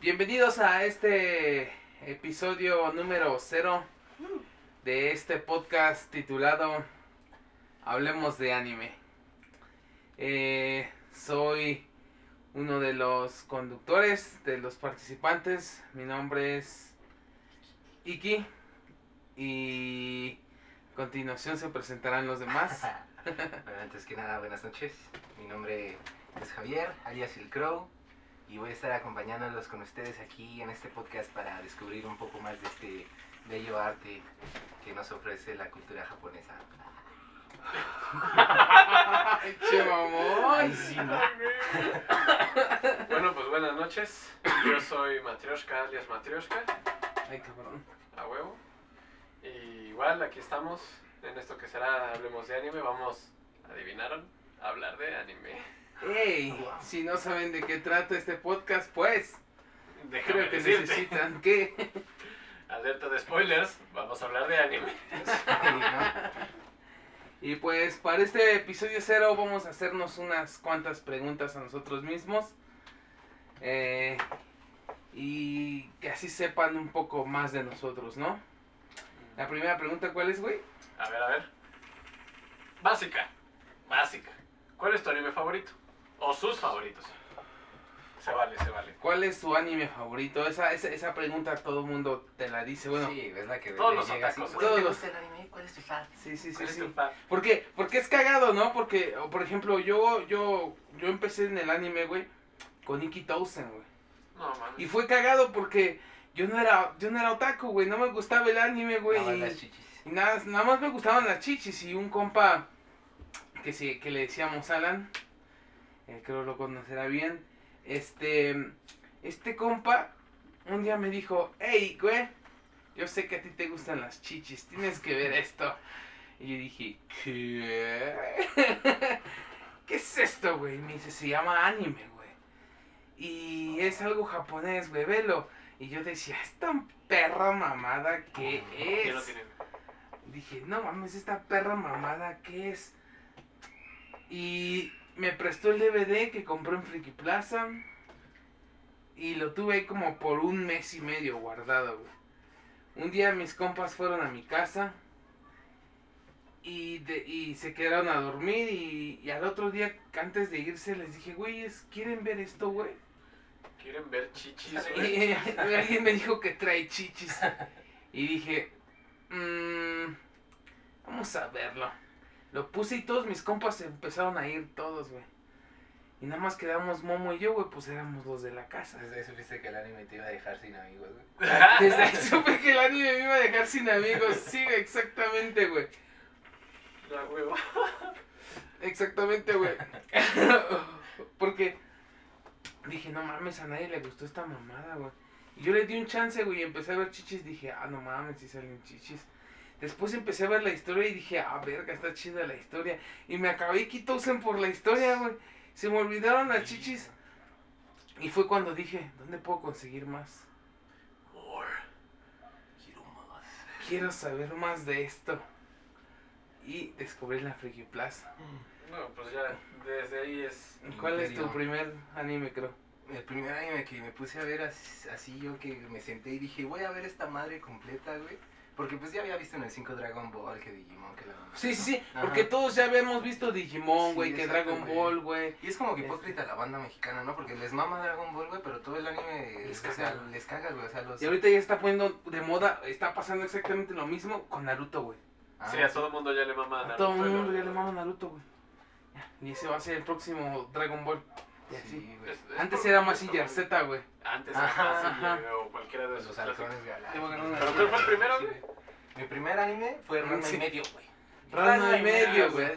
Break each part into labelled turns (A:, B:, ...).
A: Bienvenidos a este episodio número cero de este podcast titulado Hablemos de anime. Eh, soy uno de los conductores, de los participantes. Mi nombre es Iki y a continuación se presentarán los demás.
B: Bueno, antes que nada, buenas noches. Mi nombre es Javier, alias El Crow, y voy a estar acompañándolos con ustedes aquí en este podcast para descubrir un poco más de este bello arte que nos ofrece la cultura japonesa.
A: Che mamón.
B: Ay, sí, ¿no?
C: Bueno, pues buenas noches. Yo soy Matrioshka, alias Matrioshka,
A: Ay, cabrón.
C: a huevo. Y igual aquí estamos en esto que será Hablemos de Anime. Vamos, ¿adivinaron? A hablar de anime.
A: Ey, si no saben de qué trata este podcast, pues
C: Déjame
A: creo que
C: decirte.
A: necesitan que
C: Alerta de spoilers, vamos a hablar de anime.
A: Y pues para este episodio cero vamos a hacernos unas cuantas preguntas a nosotros mismos. Eh, y que así sepan un poco más de nosotros, ¿no? La primera pregunta, ¿cuál es, güey?
C: A ver, a ver. Básica, básica. ¿Cuál es tu anime favorito? O sus favoritos. Se vale, se vale.
A: ¿Cuál es tu anime favorito? Esa, esa, esa pregunta todo el mundo te la dice, bueno. Sí,
B: es la que
C: Todos los
B: llega así,
C: otakus.
B: "Güey, ¿te
A: Todos
B: gusta el anime? ¿Cuál es tu fan?
A: sí, sí, sí.
C: ¿Cuál es tu
A: sí.
C: fan?
A: ¿Por qué? Porque es cagado, ¿no? Porque, o, por ejemplo, yo, yo, yo empecé en el anime, güey, con Iki Tausen, güey.
C: No, man.
A: Y fue cagado porque yo no era, yo no era otaku, güey, no me gustaba el anime, güey.
B: Nada más
A: y-
B: las chichis.
A: Y nada, nada más me gustaban las chichis y un compa que, sí, que le decíamos Alan, eh, creo lo conocerá bien, este, este compa un día me dijo, hey, güey, yo sé que a ti te gustan las chichis, tienes que ver esto. Y yo dije, ¿qué? ¿Qué es esto, güey? Y me dice, se llama anime, güey. Y es algo japonés, güey, velo. Y yo decía, esta perra mamada, ¿qué es? Dije, no mames, esta perra mamada, ¿qué es? Y me prestó el DVD que compró en Friki Plaza. Y lo tuve ahí como por un mes y medio guardado, güey. Un día mis compas fueron a mi casa. Y, de- y se quedaron a dormir. Y, y al otro día, antes de irse, les dije, güeyes, ¿quieren ver esto, güey?
C: ¿Quieren ver chichis, güey?
A: Y alguien me dijo que trae chichis. Y dije, "Mm, vamos a verlo. Lo puse y todos mis compas se empezaron a ir todos, güey. Y nada más quedamos Momo y yo, güey, pues éramos los de la casa.
B: Desde ahí supiste que el anime te iba a dejar sin amigos, güey.
A: Desde ahí supe que el anime me iba a dejar sin amigos. Sí, exactamente, güey.
C: A huevo.
A: Exactamente, güey. Porque dije, no mames, a nadie le gustó esta mamada, güey. Y yo le di un chance, güey, y empecé a ver chichis. Dije, ah, no mames, si salen chichis. Después empecé a ver la historia y dije, ah, verga, está chida la historia. Y me acabé quitousen por la historia, güey. Se me olvidaron las chichis. Y fue cuando dije, ¿dónde puedo conseguir más?
B: Quiero más.
A: Quiero saber más de esto. Y descubrí la Friki Plaza.
C: No, pues ya, desde ahí es.
A: ¿Cuál es tu primer anime, creo?
B: El primer anime que me puse a ver así, así yo que me senté y dije, voy a ver esta madre completa, güey. Porque pues ya había visto en el 5 Dragon Ball, que Digimon, que la...
A: Sí, sí, sí,
B: Ajá.
A: porque todos ya habíamos visto Digimon,
B: Sí,
A: güey, que
B: exacto,
A: Dragon. Ball, güey.
B: Y es como que
A: Este-
B: hipócrita la banda mexicana, ¿no? Porque les mama Dragon Ball, güey, pero todo el anime
A: Les
B: o sea,
A: caga.
B: les caga, güey. O sea, los...
A: Y ahorita ya está poniendo de moda, está pasando exactamente lo mismo con Naruto, güey.
B: Ah,
C: Sí, a todo el mundo ya le mama
A: A
C: Naruto,
A: todo el mundo ya le mama Naruto, güey. Ya, Y ese va a ser el próximo Dragon Ball. Y así.
B: Sí, güey.
C: Es- es
A: Antes era
C: güey.
A: Z, güey.
C: Antes
B: Ajá,
C: era
A: ajá.
C: Mazinger o cualquiera de esos
B: Los halcones galácticos.
A: A
C: ¿Pero cuál fue el primero,
B: Sí,
C: güey?
B: Mi primer anime fue Ranma
A: Sí.
B: y medio, güey.
A: Ranma y medio, güey.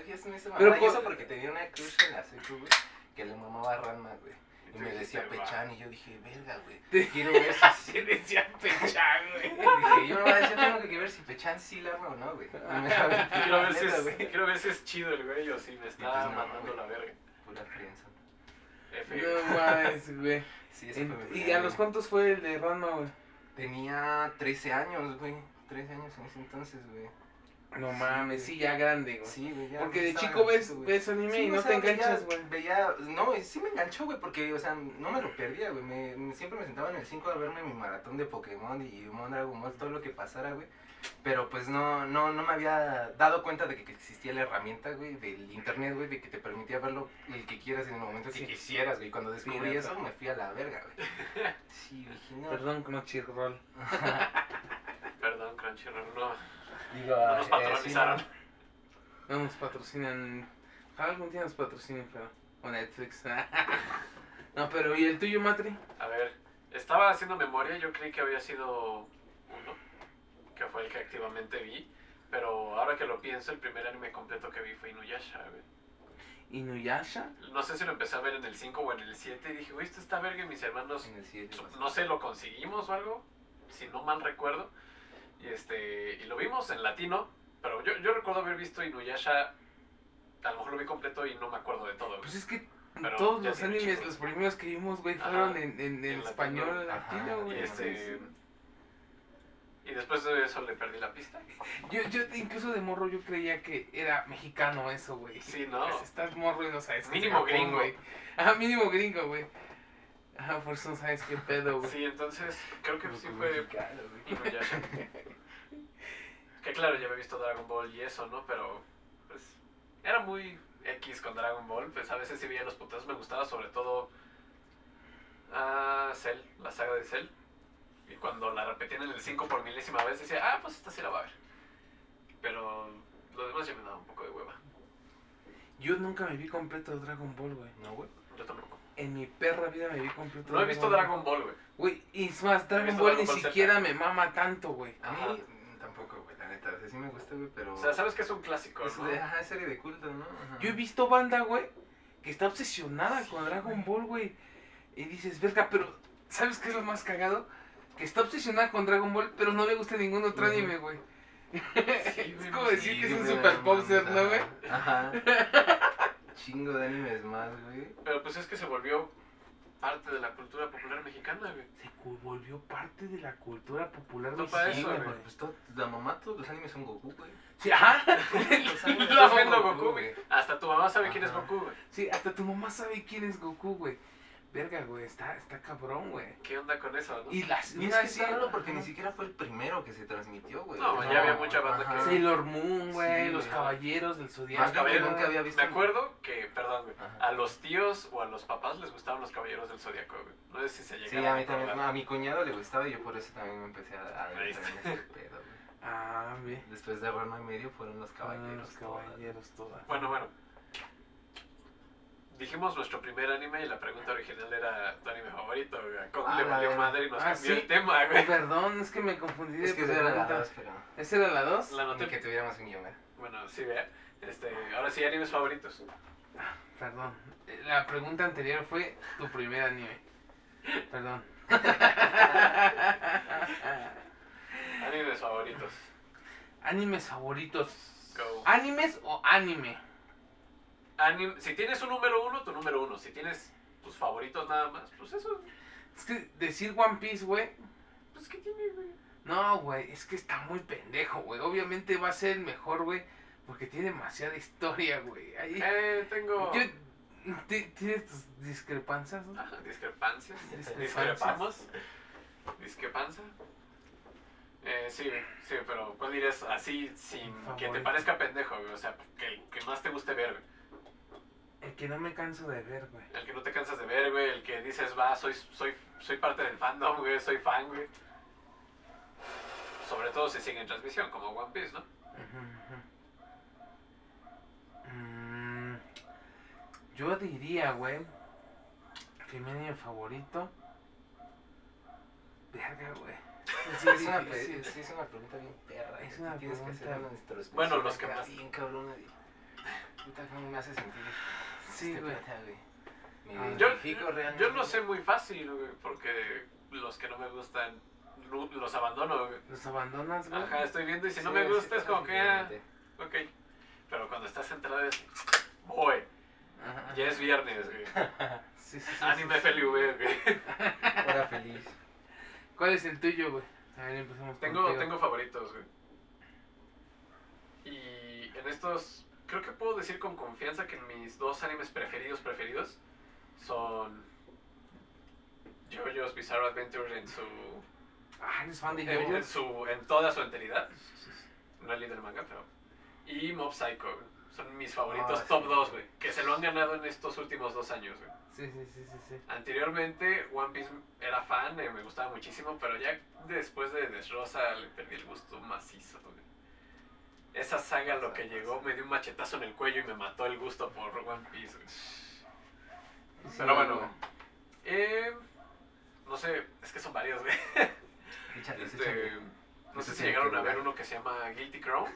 A: Pero
B: y
A: con-
B: eso porque tenía una crush en la secu, güey, que le mamaba Ranma, güey. Y me decía. Pechan y yo dije, verga, güey.
A: Te-
B: Quiero ver si
A: Se decía Pechan, güey.
B: Dije, yo no yo tengo que ver si Pechan sí la o no, güey.
C: Quiero ver, si es,
B: güey.
C: quiero ver si es chido el güey o si me está
B: pues güey.
C: la verga.
B: Pura prensa.
C: F.
A: No mames, güey.
B: Sí, ese
A: En-
B: fue mi
A: ¿Y a los cuántos fue el de Ranma, güey?
B: Tenía 13 años, güey. 13 años en ese entonces, güey.
A: No mames, sí, ya grande, güey.
B: Sí, güey, ya
A: Porque de chico ves, ves anime
B: Sí,
A: y no
B: sea,
A: te enganchas, güey.
B: Veía, no, sí me enganchó, güey, porque, o sea, no me lo perdía, güey. Me, me- siempre me sentaba en el 5 a verme mi maratón de Pokémon y Digimon, Dragon Ball, todo lo que pasara, güey. Pero pues no, no, no me había dado cuenta de que existía la herramienta, güey, del internet, güey, de que te permitía verlo el que quieras en el momento que quisieras, güey. Cuando descubrí eso, me fui a la verga, güey. Sí, dije, no.
A: Perdón, Crunchyroll.
C: Perdón, Crunchyroll, no,
B: Digo,
C: no nos
B: eh,
C: patronizaron.
B: sí,
A: No nos patrocinan. Ojalá algún día nos patrocinen, pero. O Netflix. no, pero ¿y el tuyo, Matri?
C: A ver, estaba haciendo memoria, yo creí que había sido uno, que fue el que activamente vi, pero ahora que lo pienso, el primer anime completo que vi fue Inuyasha, güey.
A: ¿Inuyasha?
C: No sé si lo empecé a ver en el 5 o en el 7 y dije, güey, esto está verga y mis hermanos,
B: En el 7
C: su- no sé, lo conseguimos o algo, si no mal recuerdo, y este, y lo vimos en latino, pero yo, yo recuerdo haber visto Inuyasha, a lo mejor lo vi completo y no me acuerdo de todo, güey.
A: Pues es que
C: Pero
A: todos los animes, los primeros que vimos, güey,
C: Ajá.
A: fueron en, en, en
C: En
A: español
C: latino.
B: Ajá.
A: güey.
C: Y este... Y después de eso le perdí la pista.
A: Yo, yo incluso de morro yo creía que era mexicano eso, güey.
C: Sí, ¿no?
A: Pues estás morro y no sabes
C: Mínimo gringo.
A: güey. Ajá, mínimo gringo, güey. Ajá, por eso no sabes qué pedo, güey.
C: Sí, entonces creo que sí fue
B: mexicano, güey.
C: Inuyasha. que claro, ya había visto Dragon Ball y eso, ¿no? Pero pues era muy X con Dragon Ball. Pues a veces sí veía los putazos. Me gustaba sobre todo ah, Cell, la saga de Cell. Y cuando la repetían en el 5 por milésima vez decía, ah, pues esta sí la va a ver. Pero lo demás ya me daba un poco de hueva.
A: Yo nunca me vi completo Dragon Ball, güey.
B: No, güey.
C: Yo tampoco.
A: En mi perra vida me vi completo
C: No he visto Dragon Ball, güey.
A: Güey, y es más, Dragon Ball
C: Dragon
A: ni
C: Ball
A: siquiera me mama tanto, güey.
B: A
C: Ajá.
B: mí mm, tampoco, güey, la neta. O sea, sí me gusta, güey, pero...
C: O sea, sabes que es un clásico,
B: Es
C: ¿no?
B: de, ajá, es serie de culto, ¿no? Ajá.
A: Yo he visto banda, güey, que está obsesionada
B: Sí,
A: con Dragon
B: güey.
A: Ball, güey. Y dices, verga, pero ¿sabes qué es lo más cagado? Que está obsesionada con Dragon Ball, pero no le gusta ningún otro anime, güey.
C: Sí,
A: es como
C: sí,
A: decir que es un super poser, ¿no, güey?
B: Ajá. Chingo de animes más, güey.
C: Pero pues es que se volvió parte de la cultura popular mexicana, güey.
A: Se volvió parte de la cultura popular
C: No para
A: mexicana,
C: eso,
A: güey.
B: Pues todo, la mamá, todos los animes son Goku, güey.
A: Sí, ajá.
B: Los animes
C: Estás viendo Goku,
B: güey.
C: Hasta tu mamá sabe quién es. Goku, güey.
A: Sí, hasta tu mamá sabe quién es Goku, güey. Verga, güey, está, está cabrón, güey.
C: ¿Qué onda con eso, no?
A: Y las
B: Y es que está
A: sí-
B: raro porque
A: ajá.
B: ni siquiera fue el primero que se transmitió, güey.
C: No,
A: ya había
C: mucha banda
B: ajá.
C: que-
A: Sailor Moon, güey,
B: Sí,
A: los
B: güey.
A: caballeros del
B: Más
A: zodiaco.
B: bien que
C: Caballero,
B: nunca había visto.
C: Me acuerdo que, perdón, güey,
B: Ajá.
C: a los tíos o a los papás les gustaban los caballeros del zodiaco, güey. No sé si se
B: Sí,
C: llegaron
B: a mí también. A mi cuñado le gustaba y yo por eso también me empecé a a en ese pedo, güey.
A: Ah, ve.
B: Después de Rano y medio fueron los caballeros.
A: Los caballeros todas.
C: Bueno, bueno. Dijimos nuestro primer anime y la pregunta original era tu anime favorito, güey. ¿Cómo
B: Ah,
C: le valió madre y nos
A: Ah,
C: cambió
A: ¿sí?
C: el tema,
A: Oh,
C: güey?
A: perdón, es que me confundí de
B: Es que esa era la dos, pero.
A: ¿Esa era la 2?
C: La noté.
B: que tuviéramos un guion.
C: Bueno, sí, vea. Este, ahora sí, animes favoritos.
A: Perdón. La pregunta anterior fue tu primer anime. Perdón.
C: Animes favoritos.
A: Animes favoritos.
C: Go.
A: ¿Animes o anime?
C: Si tienes un número uno, tu número uno. Si tienes tus favoritos nada más, pues eso.
A: Es que decir One Piece, güey.
C: Pues ¿qué tiene, güey?
A: No, güey, es que está muy pendejo, güey. Obviamente va a ser el mejor, güey. Porque tiene demasiada historia, güey. Ahí.
C: Eh, tengo
A: Yo- ti- ¿Tienes tus discrepancias? no?
C: Ajá, discrepancias.
A: Discrepancias.
C: Discrepamos. Discrepancia. Eh, sí, sí, pero ¿cuál dirías así sin que te parezca pendejo, güey? O sea, que que más te guste ver, güey.
A: El que no me canso de ver, güey.
C: El que no te cansas de ver, güey. El que dices, va, soy, soy, soy parte del fandom, güey. Soy fan, güey. Sobre todo si sigue en transmisión, como One Piece, ¿no?
A: Ujú, ujú. Mm, yo diría, güey, que mi anime favorito. Verga, güey. Sí,
B: Es una, pre- sí, es una pregunta bien perra.
A: Es una
B: Tienes que
A: pregunta-
B: hacer una
C: Bueno, los que más-
B: Bien cabrona. Puta, cómo me hace sentir.
A: Sí,
B: este
A: güey. Ah.
C: Yo, yo lo sé muy fácil, güey. Porque los que no me gustan, los abandono, güey.
A: ¿Los abandonas, güey?
C: Ajá, estoy viendo y si no me
B: sí,
C: gusta es como que, ah, ok. Pero cuando estás centrado es, voy,
A: Ajá.
C: ya es viernes, güey.
A: Sí, sí, sí,
C: Anime. FLV, güey.
B: Hora feliz.
A: ¿Cuál es el tuyo, güey? A ver, empezamos
C: Tengo,
A: contigo.
C: tengo favoritos, güey. Y en estos, creo que puedo decir con confianza que mis dos animes preferidos, preferidos, son JoJo's Bizarre Adventure en su,
A: Ah, eres fan de
C: en, en su, en toda su enteridad. No he leído el manga, pero. Y Mob Psycho. Son mis favoritos
B: Ah,
C: top
B: sí.
C: 2, güey. Que se lo han ganado en estos últimos dos años, güey.
A: Sí, sí, sí, sí, sí.
C: Anteriormente One Piece era fan, eh, me gustaba muchísimo, pero ya después de Desrosa le perdí el gusto macizo. güey. Esa saga lo que llegó me dio un machetazo en el cuello y me mató el gusto por One Piece. Pero bueno, eh, no sé, es que son varios, güey. Este,
B: échale.
C: no sé si llegaron a ver uno que se llama Guilty Crown.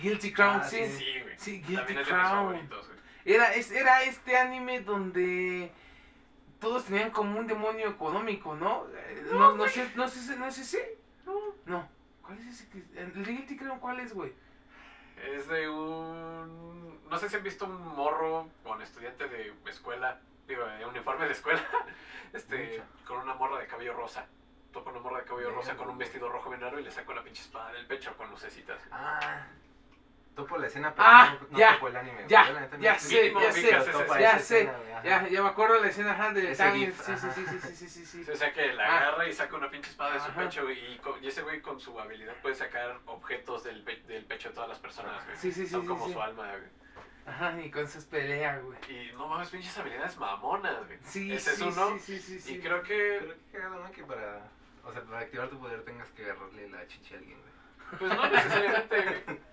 A: Guilty Crown,
B: Ah,
A: sí.
B: sí.
C: Sí, güey.
A: Sí, Guilty
C: También es de mis
A: Crown.
C: favoritos, güey.
A: Era, es, era este anime donde todos tenían como un demonio económico, ¿no? Eh, No, no, sé, no sé, si- no ese.
C: No.
A: No. ¿Cuál es ese? que- El Guilty Crown, ¿cuál es, güey?
C: Es de un... No sé si han visto un morro con estudiante de escuela, digo, de uniforme de escuela, este,
B: Mucho.
C: con una morra de cabello rosa. Topa una morra de cabello rosa con un vestido rojo bien raro y le saco la pinche espada del pecho con lucecitas.
B: Ah. Topo la escena, pero
A: Ah,
B: no, no
A: ya,
B: topo el anime.
A: ya,
B: neta
A: ya
B: sé.
A: ya sé, ya sé. Ya, ya me acuerdo la escena ajá, del
B: Ese
A: Sí, sí, sí, sí, sí, sí, sí,
C: o sea que la
A: Ah.
C: agarra y saca una pinche espada de su
A: Ajá.
C: pecho y, y ese güey con su habilidad puede sacar objetos del, pe- del pecho de todas las personas, güey.
A: Sí, sí, sí,
C: Son
A: sí,
C: como
A: sí.
C: su alma, güey.
A: Ajá, y con sus peleas, güey.
C: Y no mames, pinches habilidades mamonas, güey.
A: Sí,
C: Ese
A: sí,
C: es uno.
A: sí, sí, sí, sí.
C: Y creo que
B: Pero qué cagado, ¿no? Que para, o sea, para activar tu poder tengas que agarrarle la chichi a alguien, güey.
C: Pues no necesariamente, güey.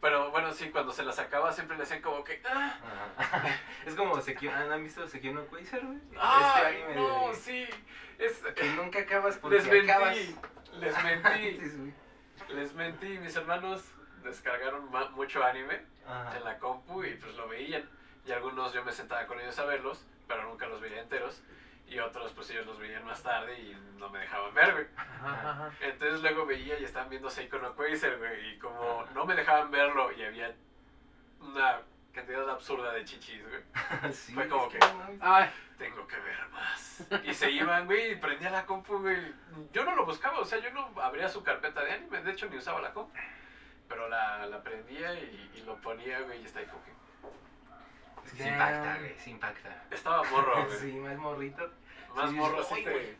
C: Pero bueno, sí, cuando se la sacaba siempre le hacían como que. ¡Ah!
B: Es como Sekiro, ¿han visto Sekiro no Quasar, güey?
C: ¡Ay,
B: este anime
C: no!
B: de-
C: Sí. Es,
B: Que nunca acabas porque
C: les
B: acabas.
C: mentí. Les mentí. Les mentí. Mis hermanos descargaron mucho anime
B: Ajá.
C: en la compu y pues lo veían. Y algunos yo me sentaba con ellos a verlos, pero nunca los veía enteros. Y otros, pues ellos los veían más tarde y no me dejaban ver, güey.
A: Ajá, ajá, ajá.
C: Entonces luego veía y estaban viendo Seiko no Quasar, güey. Y como
B: Ajá.
C: no me dejaban verlo y había una cantidad absurda de chichis, güey.
B: Sí,
C: Fue como
B: es
C: que-.
A: Ay,
C: Tengo que ver más. Y se iban, güey, y prendía la compu, güey. Yo no lo buscaba, o sea, yo no abría su carpeta de anime, de hecho ni usaba la compu. Pero la, la prendía y, y lo ponía, güey, y está ahí como que...
B: Es que se impacta, güey, se impacta.
C: Estaba morro, güey.
B: Sí, más morrito.
C: Más
B: sí,
C: morro,
B: sí,
C: sí
B: güey.
C: te...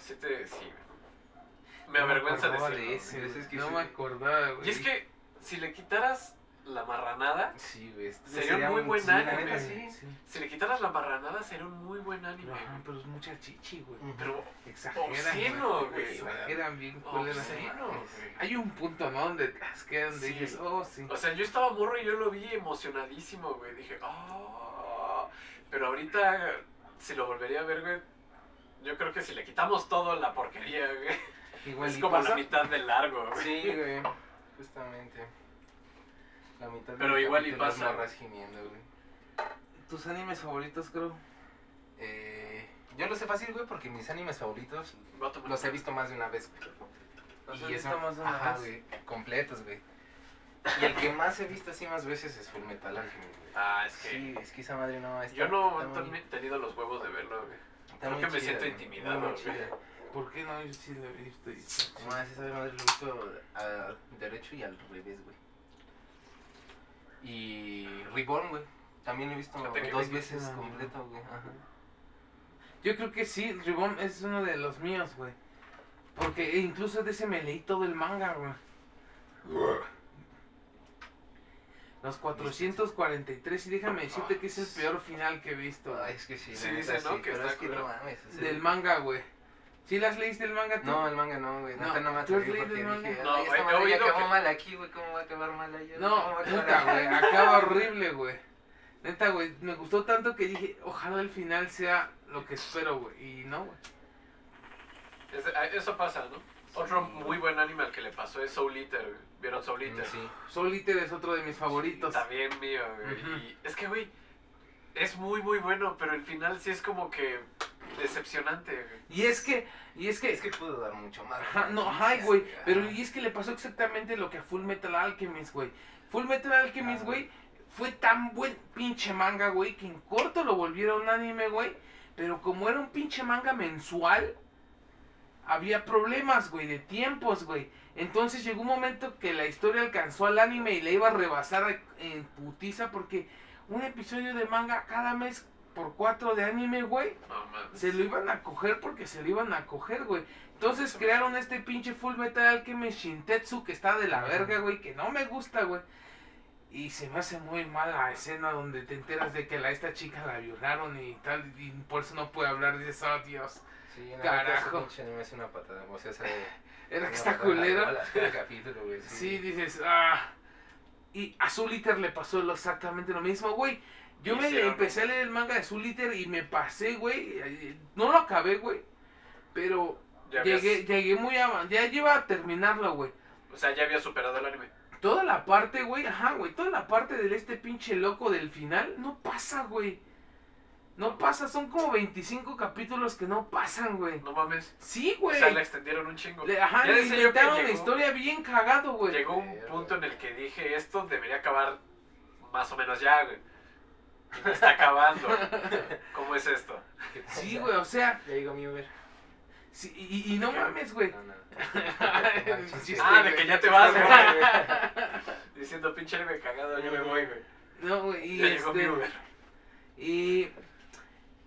C: Sí te... Sí, güey. Me
A: no
C: avergüenza decirlo.
A: de
C: güey.
A: ese,
B: güey.
A: güey.
B: Es que
A: No
B: sí.
A: me acordaba, güey.
C: Y es que si le quitaras la marranada,
B: Sí, güey. este
C: Sería un muy buen
B: sí,
C: anime.
B: neta, sí.
A: Sí.
C: si le quitaras la marranada sería un muy buen anime. Güey.
A: pero es mucha chichi, güey.
C: Pero
A: Exageran.
C: Obsceno, güey.
A: Exageran bien culera.
C: obsceno, güey.
A: Hay un punto, ¿no? Donde te asquean, donde dices, oh, sí.
C: O sea, yo estaba morro y yo lo vi emocionadísimo, güey. Dije, oh. Pero ahorita, si lo volvería a ver, güey, yo creo que si le quitamos todo la porquería, güey,
A: Igual
C: es como
A: pasa.
C: la mitad de largo, güey.
B: Sí, güey. Justamente. La mitad
C: Pero igual y pasa.
B: morras gimiendo, güey.
A: Tus animes favoritos, creo.
B: Eh, yo lo sé fácil, güey, porque mis animes favoritos los he visto más de una vez, güey.
A: ¿Los
B: Y eso-
A: visto más de una
B: ajá,
A: vez?
B: güey, completos, güey. Y el que más he visto así más veces es Full Metal Alchemist, güey.
C: Ah, es que
B: Sí, es que esa madre no está,
C: yo no he
B: muy-
C: tenido los huevos de verlo, güey.
B: está
C: creo me siento intimidado, güey.
B: chida.
A: ¿Por qué no? Yo sí lo he visto. y.
B: No, esa madre lo he visto a derecho y al revés, güey. Y Reborn, güey. También lo he visto
C: que
B: dos veces completo, güey. Ajá.
A: Yo creo que sí, Ribbon es uno de los míos, güey. Porque incluso de ese me leí todo el manga, güey. Los 443, y déjame decirte que es el peor final que he visto.
B: Ay, es que sí,
C: dice, ¿no?
B: sí,
C: Que está
B: es que no mames.
A: Del manga, güey. ¿Sí las leíste el manga tú?
B: No, el manga no, güey.
A: No,
B: Neta no me
A: ¿tú has
B: atreví
A: leído
B: porque
A: el manga?
B: dije,
C: No,
B: esta madre
C: oído
B: acabó
C: que-
B: mal aquí, güey. ¿Cómo va a acabar mal allá?
A: No,
B: ¿Cómo va a acabar
A: puta,
B: allá?
A: güey, acaba horrible, güey. Neta, güey, me gustó tanto que dije, ojalá el final sea lo que espero, güey. Y no, güey.
C: Es- ah, eso pasa, ¿no? Otro
B: Sí.
C: muy buen anime al que le pasó es Soul Eater, güey. ¿Vieron Soul Eater?
B: Mm, Sí.
A: Soul Eater es otro de mis favoritos.
C: También mío, güey. Y es que, güey, es muy, muy bueno, pero el final sí es como que decepcionante, güey.
A: Y es que, y es que,
B: Es que pudo dar mucho más.
A: Ajá, no, ajá, güey. Pero y es que le pasó exactamente lo que a Full Metal Alchemist, güey. Full Metal Alchemist,
B: Ah,
A: güey, fue tan buen pinche manga, güey, que en corto lo volvieron un anime, güey. Pero como era un pinche manga mensual, había problemas, güey, de tiempos, güey. Entonces llegó un momento que la historia alcanzó al anime y le iba a rebasar en putiza porque un episodio de manga cada mes por cuatro de anime, güey,
C: No
A: se lo iban a coger porque se lo iban a coger, güey. Entonces crearon este pinche Full Metal Alchemist Shintetsu que está de la verga, güey, que no me gusta, güey. Y se me hace muy mal la escena donde te enteras de que la esta chica la violaron y tal, y por eso no puede hablar. Dices, oh Dios,
B: Sí, no,
A: Carajo.
B: ese pinche anime es una patada. O sea, se.
A: era que está culero.
B: capítulo, güey.
A: Sí, dices, ah. Y a Soul Eater le pasó exactamente lo mismo, güey. Yo me empecé a leer el manga de Soul Eater y me pasé, güey. No lo acabé, güey. Pero
C: habías-
A: llegué, llegué muy avanzado. Ya iba a terminarlo, güey.
C: O sea, ya había superado el anime.
A: Toda la parte, güey, ajá, güey. Toda la parte de este pinche loco del final no pasa, güey. No pasa, son como 25 capítulos que no pasan, güey.
C: No mames.
A: Sí,
C: O
A: güey.
C: sea, la extendieron un chingo.
A: Le- Ajá, le
C: yo
A: inventaron una
C: llegó-
A: historia bien cagado, güey.
C: Llegó un punto en el que dije, esto debería acabar más o menos ya, güey. Y me está acabando. ¿Cómo es esto?
A: Sí, güey, o sea,
B: Ya llegó mi Uber.
A: sí, y, y no mames, güey.
B: No, no.
A: Chiste,
C: Ah, de que ya te vas, güey. Diciendo, pinche anime cagado, ya me voy, güey.
A: No, güey, y
C: Ya llegó mi
A: este.
C: Uber.
A: Y.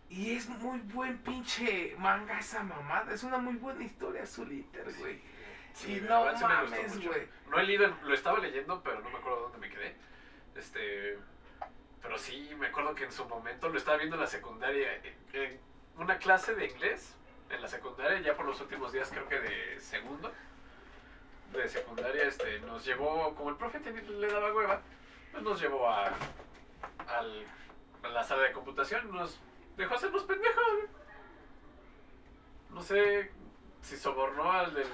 A: Y es muy buen pinche manga esa mamada. Es una muy buena historia, Zuliter, güey.
C: Sí,
A: y no mames, güey.
C: No he leído, lo estaba leyendo, pero no me acuerdo dónde me quedé. Este. Pero sí, me acuerdo que en su momento lo estaba viendo en la secundaria. En, en una clase de inglés, en la secundaria, ya por los últimos días, creo que de segundo. De secundaria, este, nos llevó, como el profe tenía- le daba hueva, pues nos llevó a, al- a la sala de computación. Nos dejó hacernos pendejos, güey. No sé si sobornó al del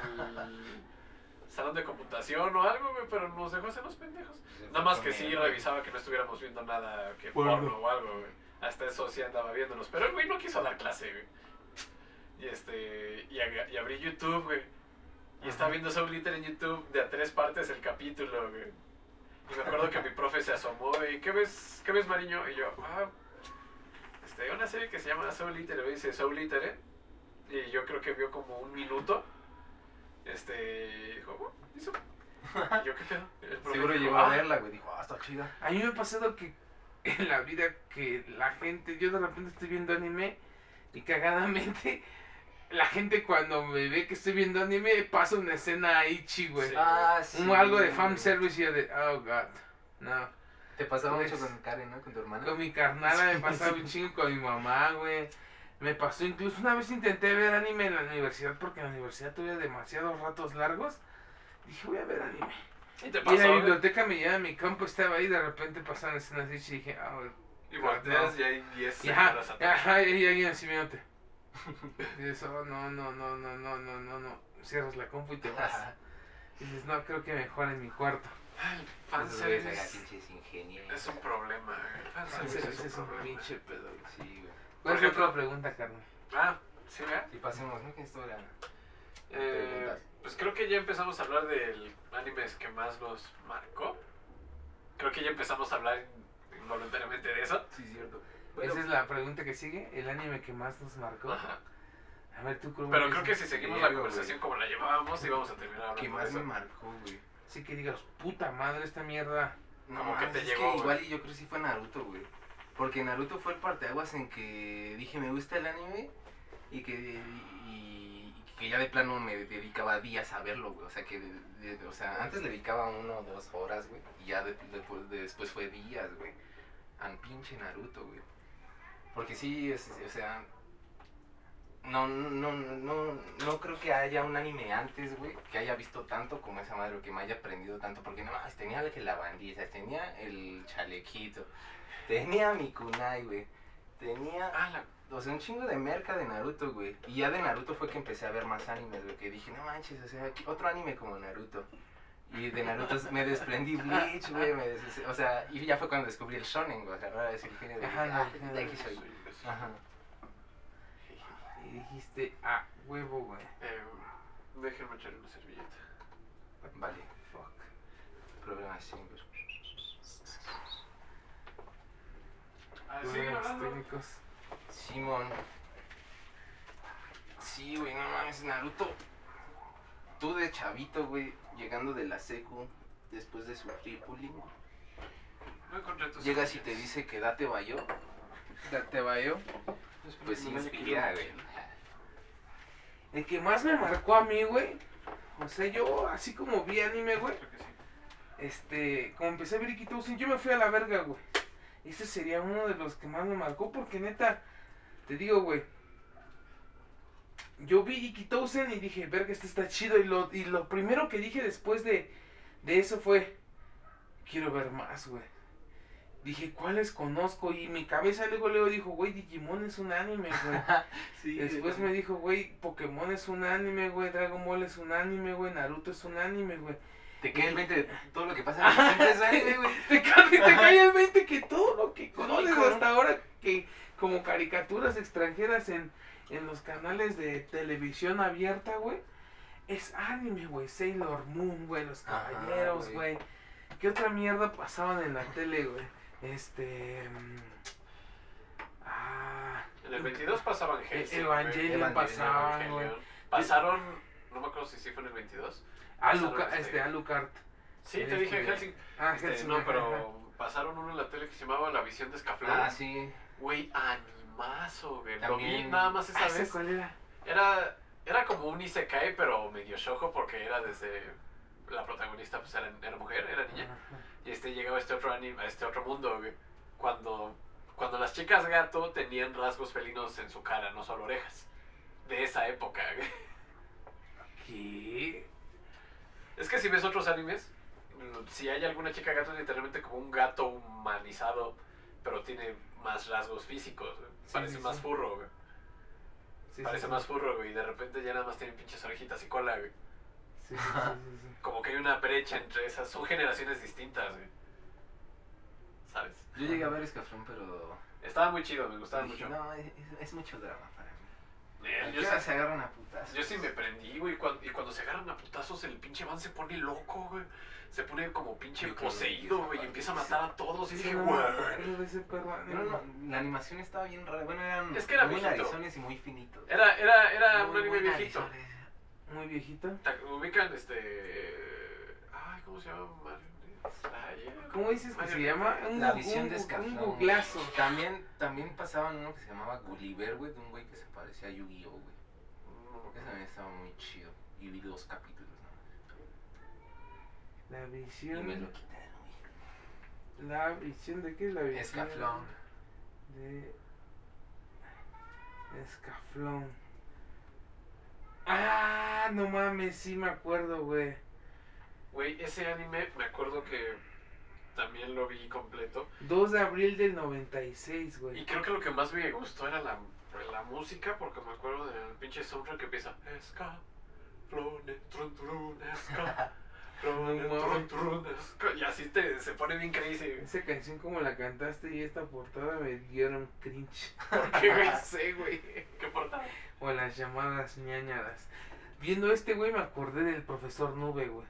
C: salón de computación o algo, güey, pero nos dejó hacernos pendejos. Nada más que sí revisaba que no estuviéramos viendo nada que
A: Porno.
C: porno o algo, güey. Hasta eso sí andaba viéndonos. Pero el güey no quiso dar clase, güey. Y este. Y, ag- y abrí YouTube, güey. Y estaba viendo Soul Glitter en YouTube de a tres partes el capítulo, güey. Y me acuerdo que mi profe se asomó y ¿qué ves, qué ves Mariño? Y yo, ah, este, hay una serie que se llama Soul Eater, dice Soul Eater, ¿eh? Y yo creo que vio como un minuto. Este, dijo, "Oh. Y yo, ¿qué pedo?
B: Seguro llegó a
C: "Ah".
B: verla, güey. Dijo, ah, está chida.
A: A mí me ha pasado que en la vida que la gente, yo de repente estoy viendo anime y cagadamente la gente cuando me ve que estoy viendo anime pasa una escena ahí chi, güey.
C: Sí.
B: Ah,
A: Un algo de fan service y yo de, oh god, no.
B: Te pasaba
A: Pues-
B: mucho con Karen, ¿no? Con tu hermana.
A: Con mi carnala me pasaba un chingo con mi mamá, güey. Me pasó incluso una vez intenté ver anime en la universidad porque en la universidad tuve demasiados ratos largos. Dije, voy a ver anime.
C: Y te
A: Y en la
C: pasó,
A: biblioteca me lleva mi campo, estaba ahí, de repente pasaron escenas así y dije, ah, güey.
C: Y volteas y hay 10
A: Y ajá,
C: señoras atrás.
A: ajá, y alguien así mirándote. Y dices, oh, no, no, no, no, no, no, no, no. Cierras la compu y te vas. Y dices, no, creo que mejor en mi cuarto.
C: Ay, fanservice
B: ingenieros.
C: es un problema, güey. Fanservice
A: Ese
C: es
A: es
C: un
A: pinche pedo.
B: Sí, güey.
A: ¿Cuál es otra pregunta, Carmen?
C: Ah, sí, ¿verdad?
B: Y pasemos, ¿no? ¿Quién estuvo la
C: Eh,
B: preguntas?
C: pues creo que ya empezamos a hablar del anime que más nos marcó. Creo que ya empezamos a hablar involuntariamente de eso.
B: Sí, cierto.
A: Esa es la pregunta que sigue, el anime que más nos marcó.
C: Ajá.
A: A ver, tú, ¿cómo
C: Pero creo que si seguimos la conversación como la llevábamos, íbamos a terminar hablando
B: ¿Qué
C: de
B: más
C: eso.
B: me marcó, güey?
A: Sí que digas, puta madre, esta mierda.
B: No,
C: Como que te
B: es
C: llegó,
B: que igual y yo creo que sí fue Naruto, güey. Porque Naruto fue el parteaguas en que dije me gusta el anime y que, y, y que ya de plano me dedicaba días a verlo, güey. O sea, que de- de- o sea, antes le dedicaba uno o dos horas, güey. Y ya de- después fue días, güey. Al pinche Naruto, güey. Porque sí, es- o sea... No, no, no, no creo que haya un anime antes, güey, que haya visto tanto como esa madre, o que me haya aprendido tanto, porque no más, tenía la que la bandiza, tenía el chalequito, tenía mi kunai, güey, tenía,
C: Ah, la...
B: o sea, un chingo de merca de Naruto, güey, y ya de Naruto fue que empecé a ver más animes, güey, que dije, no manches, o sea, ¿qué- otro anime como Naruto, y de Naruto me desprendí Bleach, güey, me des- o sea, y ya fue cuando descubrí el shonen, güey, o sea, ahora es el género, ah, de aquí soy, ajá,
A: dijiste, ah, huevo, güey.
C: Eh, déjenme echarle una servilleta.
B: vale,
A: Fuck.
B: problemas siempre.
C: Ah,
A: Problemas técnicos.
B: Simón. Sí, güey, no mames, Naruto. Tú de chavito, güey, llegando de la secu, después de sufrir bullying,
C: No encontré tus
B: llegas y te dice que date bayo,
A: ¿Te vayó?
B: pues sí inspira, güey.
A: El que más me marcó a mí, güey. O sea, yo así como vi anime, güey. Este, como empecé a ver Ikitosen, yo me fui a la verga, güey. Ese sería uno de los que más me marcó porque neta, te digo, güey. Yo vi Ikitosen y dije, verga, este está chido. Y lo, y lo primero que dije después de, de eso fue, quiero ver más, güey. Dije, ¿cuáles conozco? Y mi cabeza luego, luego dijo, güey, Digimon es un anime, güey.
B: Sí,
A: Después me dijo, güey, Pokémon es un anime, güey, Dragon Ball es un anime, güey, Naruto es un anime, güey.
B: Te cae el 20 de todo lo que pasa en siempre es anime, güey.
A: Te cae, te cae el 20 que todo lo que conoces hasta ahora, que como caricaturas extranjeras en, en los canales de televisión abierta, güey, es anime, güey. Sailor Moon, güey, los caballeros,
B: güey.
A: ¿Qué otra mierda pasaban en la tele, güey? Este. mm, Ah.
C: En el 22 pasaban Hellsing.
A: Evangelion pasaban, güey.
C: Pasaron, no me acuerdo si sí fue en el 22.
A: Alucard,
C: Pasaron,
A: este, Alucard.
C: Sí, te
A: Este,
C: dije Helsing.
A: Ah,
C: Este, no,
A: ajá,
C: pero pasaron uno en la tele que se llamaba La Visión de Escaflón.
B: Ah, sí.
C: Güey, animazo, güey. Lo vi nada más esa
A: Ah, ¿ese
C: vez.
A: cuál era?
C: Era, era como un isekai, pero medio shojo porque era desde... La protagonista pues era, era mujer, era niña.
A: Ajá.
C: Y este llegaba a este otro anime, a este otro mundo, güey. Cuando, cuando las chicas gato tenían rasgos felinos en su cara, no solo orejas. De esa época, güey.
A: ¿Qué?
C: Es que si ves otros animes, si hay alguna chica gato es literalmente como un gato humanizado, pero tiene más rasgos físicos, güey.
A: Sí,
C: Parece
A: sí,
C: más
A: sí.
C: furro, güey. Parece más furro, güey. Y de repente ya nada más tienen pinches orejitas y cola, güey.
A: Sí, sí, sí, sí, sí.
C: Como que hay una brecha entre esas. Son generaciones distintas, güey. ¿Sabes?
B: Yo llegué a ver Escafrón, pero.
C: Estaba muy chido, me gustaba
B: dije,
C: mucho.
B: No, es, es mucho drama para mí.
C: Eh,
B: ¿A
C: yo sí-
B: se agarran a putas?
C: Yo sí me prendí, güey. Y cuando se agarran a putazos, el pinche van se pone loco, güey. Se pone como pinche
B: Yo
C: poseído, güey. Y empieza a matar a todos. Y dije, güey.
B: No, no, la animación estaba bien rara. Bueno, eran
C: Es que era
B: muy narizones y muy finitos.
C: Era, era, era un anime viejito.
B: narizones.
A: Muy viejito.
C: Ta- Ubican este. Ay, ¿cómo se llama?
A: ¿Cómo dices que se llama? Un,
B: La visión
A: un,
B: de Escaflón.
A: un googlazo.
B: También, también pasaban uno que se llamaba Gulliver, güey, de un güey que se parecía a Yu-Gi-Oh, güey. Ese también estaba muy chido. Y vi dos capítulos,
A: La
B: ¿no? Y
A: visión.
B: me lo quitaron, güey.
A: La visión de qué es la visión.
B: Escaflón.
A: De. Escaflón. Ah, no mames, sí me acuerdo, güey.
C: Güey, ese anime me acuerdo que también lo vi completo.
A: 2 de abril del 96,
C: Y
A: güey.
C: creo que lo que más me gustó era la, la música, porque me acuerdo del pinche soundtrack que empieza. Esca, flone, trun, trun, esca, flone, trun, trun, esca. Y así te, se pone bien crazy. güey.
A: Esa canción como la cantaste y esta portada me dieron cringe.
C: ¿Por qué, güey?
A: Sé, güey.
C: ¿Qué portada?
A: O las llamadas ñañadas. Viendo este, güey, me acordé del profesor Nube, güey.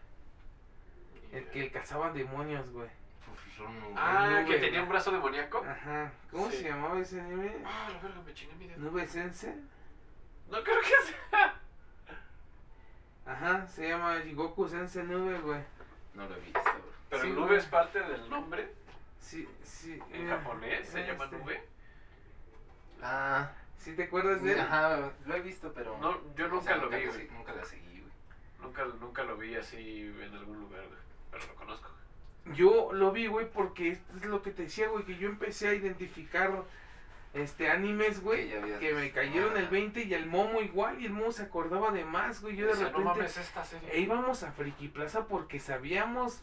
A: El que cazaba demonios, güey.
B: Profesor Nube.
C: Ah,
A: Nube,
C: que tenía
A: güey.
C: un brazo demoníaco.
A: Ajá. ¿Cómo
C: Sí.
A: se llamaba ese anime?
C: Ah, la verga, me chingué mi dedo.
A: Nube Sense.
C: No creo que sea.
A: Ajá, se llama Jigoku Sense Nube, güey.
B: No lo he visto.
C: Pero
A: Sí,
C: nube
A: güey.
C: es parte del nombre.
A: Sí, sí.
C: En
A: mira,
C: japonés se llama
A: este,
C: nube.
B: Ah,
A: ¿Sí te acuerdas de él?
B: ajá, lo he visto, pero.
C: No, yo
B: o
C: nunca
B: sea,
C: lo vi, güey.
B: Nunca la seguí, güey.
C: Nunca, nunca lo vi así en algún lugar, güey. Pero lo conozco.
A: Yo lo vi, güey, porque esto es lo que te decía, güey, que yo empecé a identificar este animes, güey,
B: Que
A: me cayeron el
B: Ah.
A: 20 y el Momo igual, y el Momo se acordaba de más, güey. Yo de
C: Decía, no
A: repente
C: mames esta serie.
A: e íbamos a Friki Plaza porque sabíamos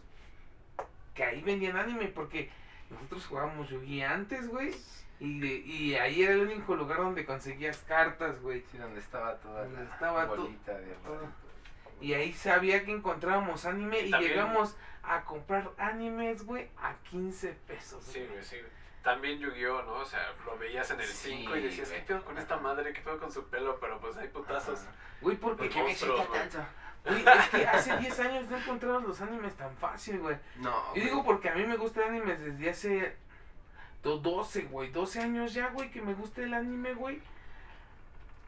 A: que ahí vendían anime, porque nosotros jugábamos Yu-Gi antes, güey, y, de, y ahí era el único lugar donde conseguías cartas, güey.
B: Sí, donde estaba toda
A: Donde
B: la
A: estaba to-
B: bolita de
A: todo. Y ahí sabía que encontrábamos anime
C: Y
A: y,
C: también-
A: llegamos a comprar animes, güey, a 15 pesos.
C: Sí,
A: güey.
C: sí. También Yu-Gi-Oh, ¿no? O sea, lo veías en el
B: Sí,
C: 5 y decías, ¿qué
B: güey.
C: pedo con esta madre? ¿Qué pedo con su pelo? Pero pues hay putazos.
A: Güey, porque
B: ¿Por qué me
C: güey.
B: tanto?
A: Güey, es que hace 10 años no encontrabas los animes tan fácil, güey.
B: No.
A: Yo digo porque a mí me gusta el anime desde hace 12, güey. 12 años ya, güey, que me gusta el anime, güey.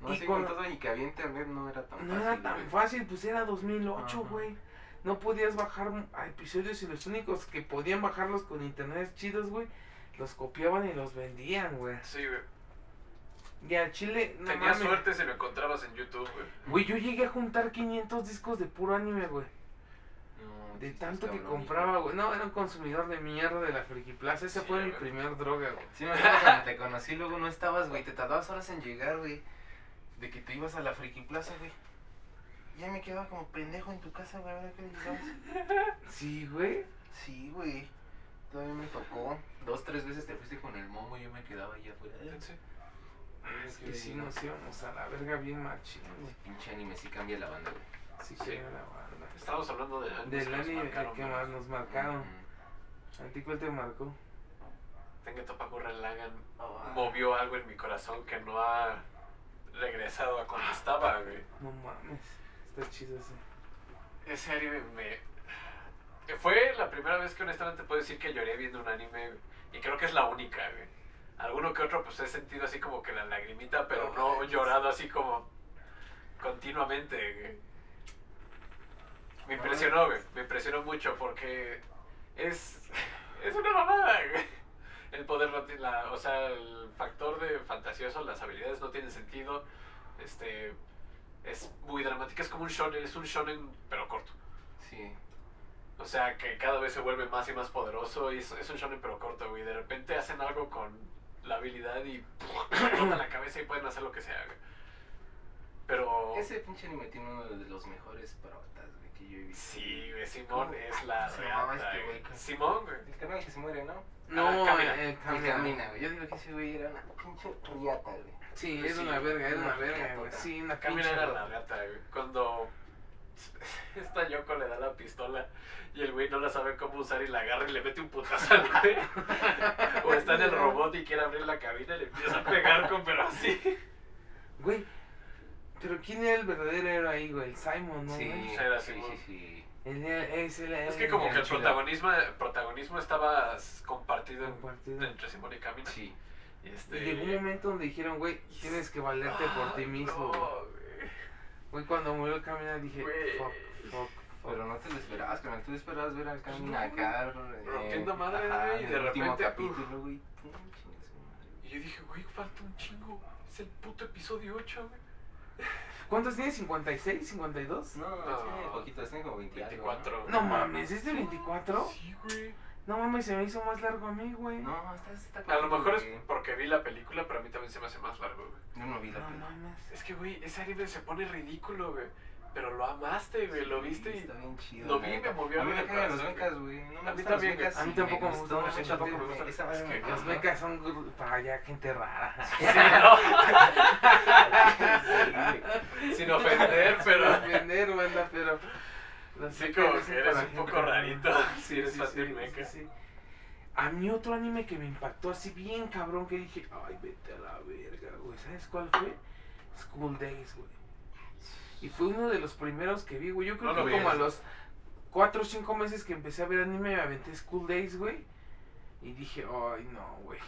B: No,
A: Y con-
B: todo y que había internet no era tan
A: No
B: fácil.
A: era tan
B: güey.
A: fácil, pues era 2008,
B: Ajá.
A: güey. No podías bajar a episodios y los únicos que podían bajarlos con internet chidos, güey, los copiaban y los vendían, güey.
C: Sí, güey.
A: Y al chile, no
C: Tenías
A: mames.
C: suerte si lo encontrabas en YouTube, güey.
A: Güey, yo llegué a juntar 500 discos de puro anime, güey. De
B: sí,
A: tanto que compraba, güey. No, era un consumidor de mierda de la Friki Plaza. Esa
C: Sí,
A: fue mi primer droga, güey.
B: Sí, me acuerdo cuando te conocí, luego no estabas, güey. Te tardabas horas en llegar, güey. De que te ibas a la Friki Plaza, güey. Ya me quedaba como pendejo en tu casa, güey. A ver a qué llegabas.
A: Sí, güey.
B: Sí, güey. Todavía me tocó. Dos, tres veces te fuiste con el momo y yo me quedaba ahí afuera.
C: Sí.
A: Es que sí nos íbamos a la verga bien machín.
B: Pinche anime sí cambia la banda, güey.
A: Sí,
C: Sí.
A: que banda.
C: Estábamos hablando de animes
A: Del anime que más nos marcaron.
B: Mm.
A: ¿A ti cuál te marcó?
C: Tenga Topa Gurren Lagann
B: Ah.
C: movió algo en mi corazón que no ha regresado a cuando estaba, güey.
A: No mames. Está chido ese.
C: Ese anime me... Fue la primera vez que honestamente puedo decir que lloré viendo un anime. Y creo que es la única, güey. Alguno que otro pues he sentido así como que la lagrimita, pero no llorado así como continuamente, güey. Me impresionó, güey. Me impresionó mucho porque es... Es una mamada, güey. El poder no tiene la... O sea, el factor de fantasioso, las habilidades no tienen sentido. Este... Es muy dramática, es como un shonen, es un shonen pero corto.
B: Sí.
C: O sea, que cada vez se vuelve más y más poderoso y es, es un shonen pero corto, güey. De repente hacen algo con la habilidad y explotan la cabeza y pueden hacer lo que sea, güey. Pero...
B: Ese pinche anime tiene uno de los mejores parotas,
C: Sí, güey, Simón
B: ¿Cómo?
C: es la
B: ¿Cómo se llamaba
C: reata,
B: este
C: güey.
B: güey?
C: Simón, güey.
B: El canal que se muere, ¿no?
A: No,
C: camina.
A: el
B: El
A: camina.
B: camina, güey. Yo digo que ese güey era una pinche riata, güey.
A: Sí,
C: Pues
A: era
C: sí,
A: una verga, era una
B: una
A: verga,
B: riatota.
A: güey. Sí, una
C: Camina
A: pinche
C: era
A: rata.
C: la reata, güey. Cuando esta Yoko le da la pistola y el güey no la sabe cómo usar y la agarra y le mete un putazo al güey. o está en el robot y quiere abrir la cabina y le empieza a pegar con pero así.
A: Güey, pero ¿quién era el verdadero héroe ahí, güey? El Simon, ¿no?
B: Sí,
A: güey?
C: Era
B: sí,
C: Simón.
B: sí, sí.
A: El, es, el,
C: Es que como que el protagonismo, protagonismo estaba compartido, en-
A: Compartido.
C: entre Simón y Camina.
B: Sí.
C: Y, este,
A: Y llegó un momento donde dijeron, güey, tienes que valerte por ti
C: Ay,
A: mismo.
C: no,
A: güey.
C: güey.
A: Cuando murió el camina dije,
C: Güey.
A: fuck, fuck, fuck.
B: Pero no te lo esperabas, carnal. Tú esperabas ver al camina
C: No,
B: acá. eh,
C: rompiendo madres,
B: ajá,
C: güey, y de
B: el último
C: repente,
B: capítulo, güey. pum, chinga su madre.
C: Y yo dije, güey, falta un chingo. Es el puto episodio 8, güey.
A: ¿Cuántos tiene? ¿56? ¿52?
B: No,
C: No.
B: tiene poquitos, tiene como 20 algo,
C: 24.
A: No mames, ¿es de 24?
C: Sí, güey.
A: No mames, se me hizo más largo a mí, güey.
B: No, No, está, está
C: A lo mejor es porque vi la película, pero a mí también se me hace más largo, güey.
B: Yo no vi la
A: No
B: película.
A: mames.
C: Es que, güey, ese anime se pone ridículo, güey. Pero lo amaste, güey, lo viste y...
B: Está bien chido.
C: lo vi y me movió
B: A mí
C: algo
B: me cagan
C: corazón,
B: mechas, güey. No me
C: A mí también,
A: güey. A mí
B: y
A: tampoco me
B: gustó
A: gustan
B: mucho,
C: mechas, tampoco me gustan.
B: Esa
C: Es que
A: Los
B: encanta.
A: mecas son para allá gente rara.
C: Sí, ¿no? Sin ofender, pero...
A: Vender, banda, pero.
C: Sí,
A: mecas
C: como que eres un poco rarito. Si eres
A: sí,
C: mecha.
A: sí. A mí otro anime que me impactó así bien cabrón que dije, ay, vete a la verga, güey. ¿Sabes cuál fue? School Days, güey. Y fue uno de los primeros que vi, güey. Yo creo
C: No lo
A: que como a los 4 o 5 meses que empecé a ver anime me aventé School Days, güey. Y dije, ay, no, güey.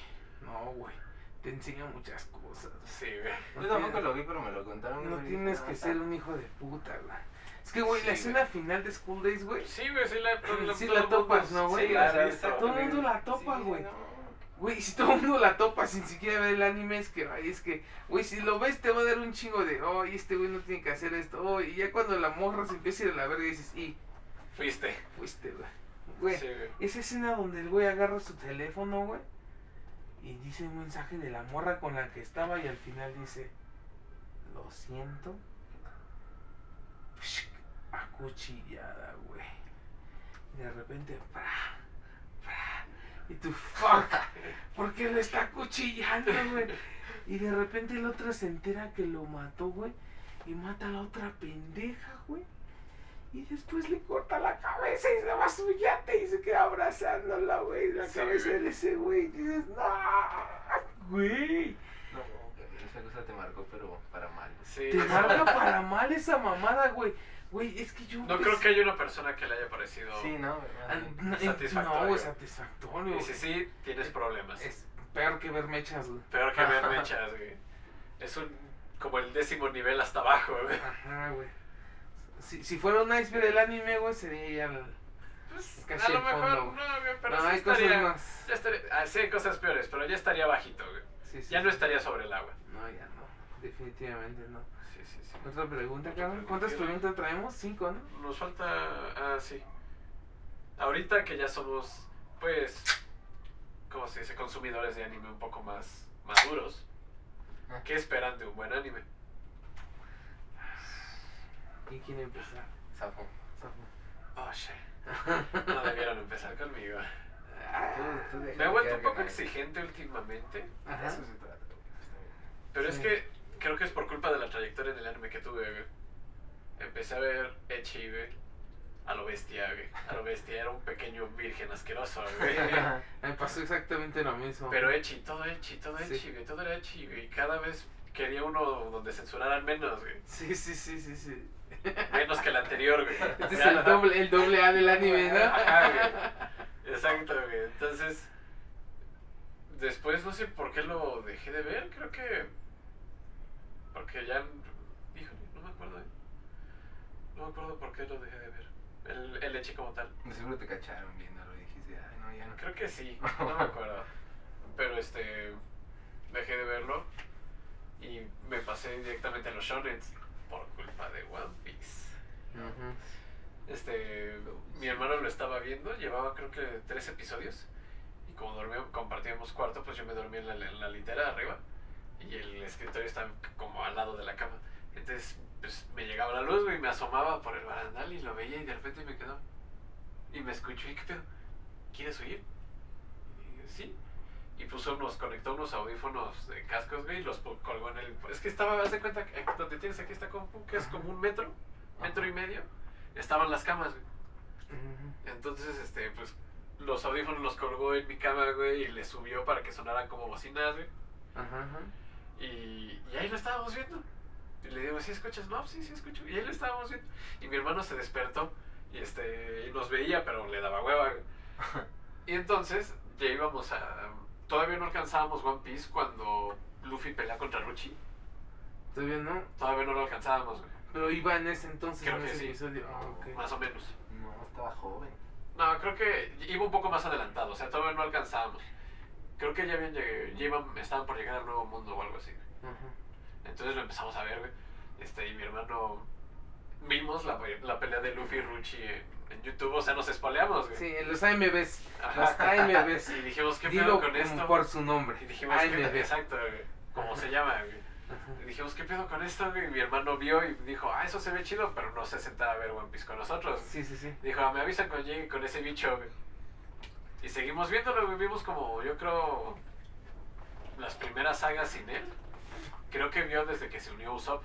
A: No, güey. Te enseña muchas cosas.
C: Sí, güey.
A: No
B: Yo tampoco
A: tienes-
B: lo vi, pero me lo contaron.
A: No tienes que
B: "No,
A: ser un hijo de puta, güey. Es que, güey,
B: Sí,
A: la
B: güey.
A: escena final de School Days, güey.
C: Sí, güey, sí la,
A: Sí la
C: el mundo-
A: topas, ¿no, güey?
C: Sí,
B: o
C: la
B: está
A: Todo el mundo la topa,
B: Sí,
A: güey.
B: no.
A: Güey, si todo el mundo la topa sin siquiera ver el anime, es que, ay, es que, güey, si lo ves te va a dar un chingo de, oh, este güey no tiene que hacer esto, oh, y ya cuando la morra se empieza a ir a la verga dices, y,
C: Fuiste.
A: fuiste, güey. Güey,
C: Sí,
A: esa escena donde el güey agarra su teléfono, güey, y dice un mensaje de la morra con la que estaba y al final dice, lo siento, Psh, acuchillada, güey. Y de repente. ¡fra! y tú, fuck, ¿por qué lo está acuchillando, güey? Y de repente el otro se entera que lo mató, güey, y mata a la otra pendeja, güey. Y después le corta la cabeza y se va a su yate y se queda abrazándola, güey, la
C: Sí,
A: cabeza
C: güey.
A: de ese güey. Y dices, no, güey.
B: No, esa cosa te marcó, pero para mal.
C: Sí.
A: Te marca para mal esa mamada, güey. Güey, es que yo...
C: No creo que haya una persona que le haya parecido.
B: Sí, no. No,
C: Satisfactorio.
A: No, satisfactorio.
C: Y si sí, tienes problemas.
A: Es peor que ver mechas, güey.
C: Peor que ver mechas, güey. Es un como el décimo nivel hasta abajo, güey.
A: Ajá, güey. Si, si fuera un iceberg el anime, güey, sería ya el...
C: Pues,
A: Casi
C: a lo mejor,
A: fondo,
C: no,
A: güey.
C: pero
A: no,
C: sí
A: hay cosas más.
C: ya estaría- ah, sí hay cosas peores, pero ya estaría bajito, güey.
A: Sí, sí,
C: Ya no estaría sobre el agua.
A: No, ya no. Definitivamente no.
C: Sí, sí, sí.
A: Otra pregunta, cabrón. ¿Cuántas
C: pregunta.
A: preguntas traemos? Cinco, ¿no?
C: Nos falta, ah, sí. Ahorita que ya somos, pues, ¿cómo se dice? Consumidores de anime un poco más maduros.
B: Ah.
C: ¿Qué esperan de un buen anime?
A: ¿Quién quiere empezar?
B: Safo.
A: Zafo.
C: Oh, shit. No debieron empezar conmigo.
A: Ah,
C: Me he vuelto un poco exigente últimamente,
A: Ajá.
C: Pero es que creo que es por culpa de la trayectoria en el anime que tuve, güey. Empecé a ver Echi, güey. A lo bestia, güey. A lo bestia era un pequeño virgen asqueroso, güey.
A: Me pasó exactamente lo mismo.
C: Pero Echi, todo Echi, todo
A: Sí.
C: Echi, güey. Todo era Echi, güey. Cada vez quería uno donde censuraran menos, güey.
A: Sí, sí, sí, sí, sí.
C: Menos que el anterior, güey.
A: Este es el doble, el doble A del anime, ¿no?
C: Ajá, güey. Exacto, güey. Entonces, después no sé por qué lo dejé de ver. Creo que. Porque ya. Híjole, no me acuerdo, ¿eh? No me acuerdo por qué lo dejé de ver. El, el Echi como tal.
B: De seguro te cacharon viéndolo y dijiste, ay, no, ya no.
C: Creo que sí, no me acuerdo. Pero este. Dejé de verlo. Y me pasé directamente a los shonens. Por culpa de One Piece. Este, mi hermano lo estaba viendo, llevaba creo que tres episodios. Y como dormíamos, compartíamos cuarto, pues yo me dormí en la, en la litera arriba. Y el escritorio estaba como al lado de la cama. Entonces, pues me llegaba la luz, güey, y me asomaba por el barandal y lo veía y de repente me quedó. Y me escuchó, ¿y qué pedo? ¿Quieres? Y yo, sí. Y puso unos, conectó unos audífonos de cascos, güey, y los colgó en el... Es que estaba, haz de cuenta, que donde tienes aquí esta compu, que es como un metro, metro y medio, estaban las camas, güey. Entonces, este, pues, los audífonos los colgó en mi cama, güey, y le subió para que sonaran como bocinas, güey.
A: Ajá, ajá.
C: Y, y ahí lo estábamos viendo. Y le digo, ¿sí escuchas? No, sí, sí escucho. Y ahí lo estábamos viendo. Y mi hermano se despertó y, este, y nos veía, pero le daba hueva, güey. Y entonces, ya íbamos a... Todavía no alcanzábamos One Piece cuando Luffy pelea contra Ruchi.
A: Todavía no.
C: Todavía no lo alcanzábamos, güey.
A: Pero iba en ese entonces,
C: Creo
A: en
C: que
A: ese
C: sí.
A: episodio. Ah, ok.
C: Más o menos.
B: No, estaba joven.
C: No, creo que iba un poco más adelantado, o sea, todavía no alcanzábamos. Creo que ya, habían lleg- ya estaban por llegar al nuevo mundo o algo así.
A: Ajá.
C: Entonces lo empezamos a ver, güey. Este, y mi hermano vimos la, la pelea de Luffy y Ruchi en, en YouTube, o sea, nos espoleamos, güey.
A: Sí, en los AMVs.
C: Ajá.
A: Los AMVs.
C: Y dijimos, ¿qué pedo con
A: como
C: esto?
A: por su nombre.
C: Y dijimos.
A: AMV.
C: Exacto, güey. ¿Cómo
A: Ajá.
C: se llama, güey? Y dijimos, ¿qué pedo con esto? Y mi hermano vio y dijo, ah, eso se ve chido, pero no se sentaba a ver One Piece con nosotros.
A: Sí, sí, sí.
C: Dijo, "Ah, me avisan llegue con ese bicho, güey. Y seguimos viéndolo, güey. Vimos como, yo creo, las primeras sagas sin él. Creo que vio desde que se unió a Usopp.